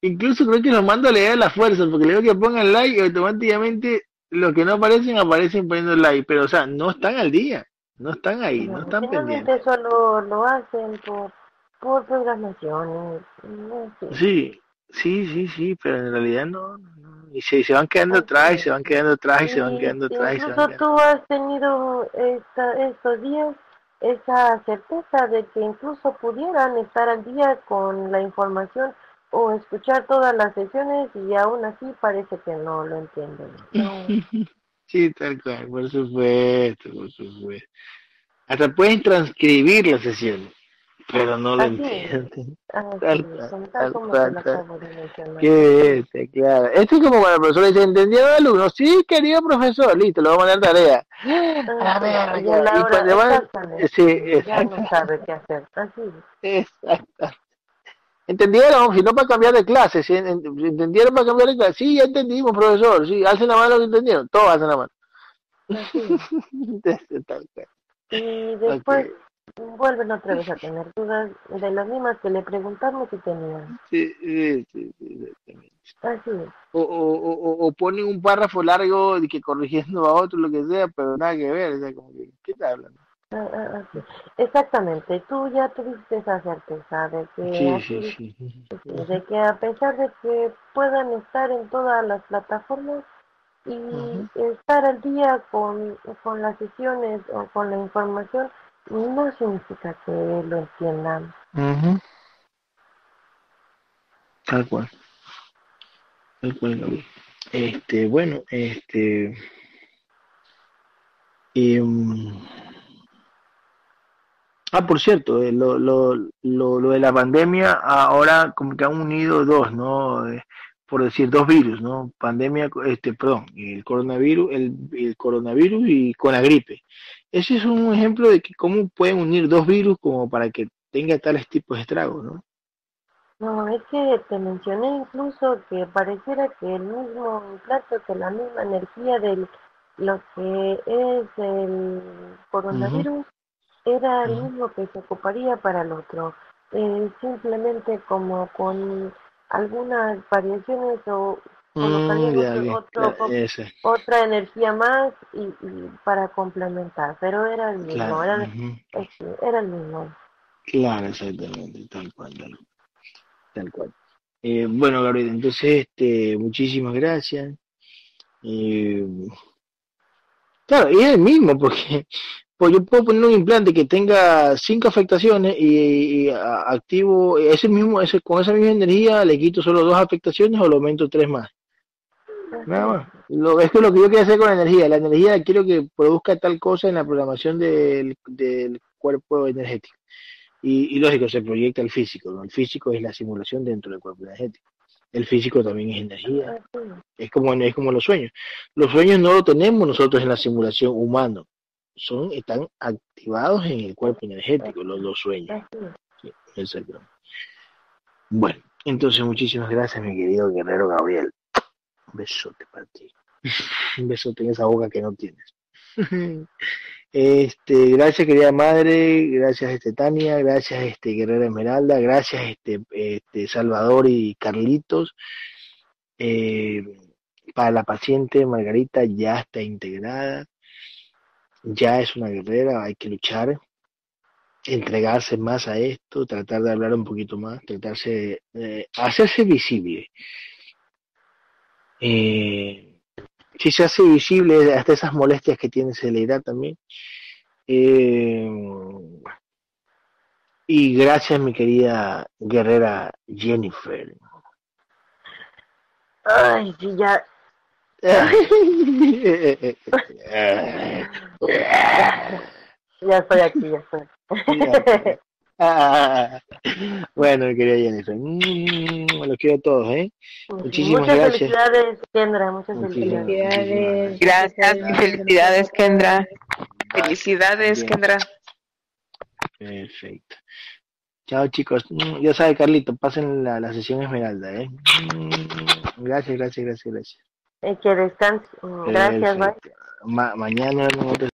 Incluso creo que los mando a leer a la fuerza, porque le digo que pongan like y automáticamente los que no aparecen aparecen poniendo like, pero o sea, no están al día, no están ahí, no están pendientes. Finalmente solo lo hacen por, por. No sé. Sí, sí, sí, sí, pero en realidad no, no. Y se, se van quedando atrás, y se van quedando atrás, y se van quedando atrás, y incluso tú has tenido esta, estos días esa certeza de que incluso pudieran estar al día con la información o escuchar todas las sesiones y aún así parece que no lo entienden. No. <laughs> Sí, tal cual, por supuesto, por supuesto. Hasta pueden transcribir la sesión, pero no lo Así entienden. Tal es, cual, como tal tal como cual, te lo tal. acabo de mencionar. Qué bestia, claro. Esto es como cuando el profesor dice, ¿entendió el alumno? Sí, querido profesor, listo, lo vamos a mandar tarea. A Ah, y a la Y hora cuando van, sí, ya no exacto, sabe qué hacer. Así exacto. ¿Entendieron? Si no para cambiar de clase. En- ¿entendieron para cambiar de clase? Sí, ya entendimos, profesor, sí, alcen la mano que entendieron, todos hacen la mano. Así es. <laughs> Tal cual. Y después vuelven otra vez a tener dudas de las mismas que le preguntamos si tenían. Sí, sí, sí, exactamente. Así es. O, o, o, o ponen un párrafo largo de que corrigiendo a otro, lo que sea, pero nada que ver, o sea, como que, ¿qué está hablando? Ah, ah, así. Exactamente, tú ya tuviste esa certeza de que Sí, así, sí, sí. sí, de que a pesar de que puedan estar en todas las plataformas y estar al día con, con las sesiones o con la información, no significa que lo entiendan. Tal cual, tal cual. Este, bueno, este, em, ah, por cierto, eh, lo, lo, lo, lo de la pandemia, ahora como que han unido dos, ¿no? Eh, por decir, dos virus, ¿no? Pandemia, este, perdón, el coronavirus, el, el coronavirus y con la gripe. Ese es un ejemplo de que cómo pueden unir dos virus como para que tenga tales tipos de estragos, ¿no? No, es que te mencioné incluso que pareciera que el mismo plato, que la misma energía de lo que es el coronavirus era el mismo que se ocuparía para el otro. Eh, simplemente como con algunas variaciones o Mm, ya, otro, otra energía más y, y para complementar, pero era el mismo, claro, era, era el mismo. Claro, exactamente, tal cual, tal, tal cual. Eh, bueno, Gabriel, entonces, este, muchísimas gracias. Eh, claro, y es el mismo, porque pues yo puedo poner un implante que tenga cinco afectaciones y, y a- activo ese mismo, ese, con esa misma energía le quito solo dos afectaciones o lo aumento tres más. Nada más. Lo, es que lo que yo quiero hacer con la energía, la energía quiero que produzca tal cosa en la programación del, del cuerpo energético. Y, y lógico, se proyecta el físico, ¿no? El físico es la simulación dentro del cuerpo energético. El físico también es energía, Así, es como, es como los sueños. Los sueños no lo tenemos nosotros en la simulación humano, son, están activados en el cuerpo energético, los, los sueños. Sí, exacto. Bueno, entonces muchísimas gracias, mi querido guerrero Gabriel. Un besote para ti. Un besote en esa boca que no tienes. Este, gracias querida madre, gracias este Tania, gracias este Guerrera Esmeralda, gracias este, este Salvador y Carlitos. Eh, para la paciente Margarita ya está integrada, ya es una guerrera, hay que luchar, entregarse más a esto, tratar de hablar un poquito más, tratarse, eh, hacerse visible. Eh, si se hace visible hasta esas molestias que tiene celeridad también. Eh, y gracias mi querida guerrera Jennifer. Ay, sí, ya. <laughs> Ya estoy aquí, ya estoy. Ah, <laughs> bueno, querida Jennifer, mm, los quiero a todos, ¿eh? Muchísimas muchas gracias. felicidades, Kendra, muchas Muchísimas felicidades. Felicidades. Gracias y felicidades, Kendra. Felicidades, Bien. Kendra. Perfecto. Chao, chicos. Mm, Ya sabe, Carlito, pasen la, la sesión Esmeralda, ¿eh? Mm, Gracias, gracias, gracias, gracias. Eh, que descanse. Mm, Gracias, bye. Ma- mañana otra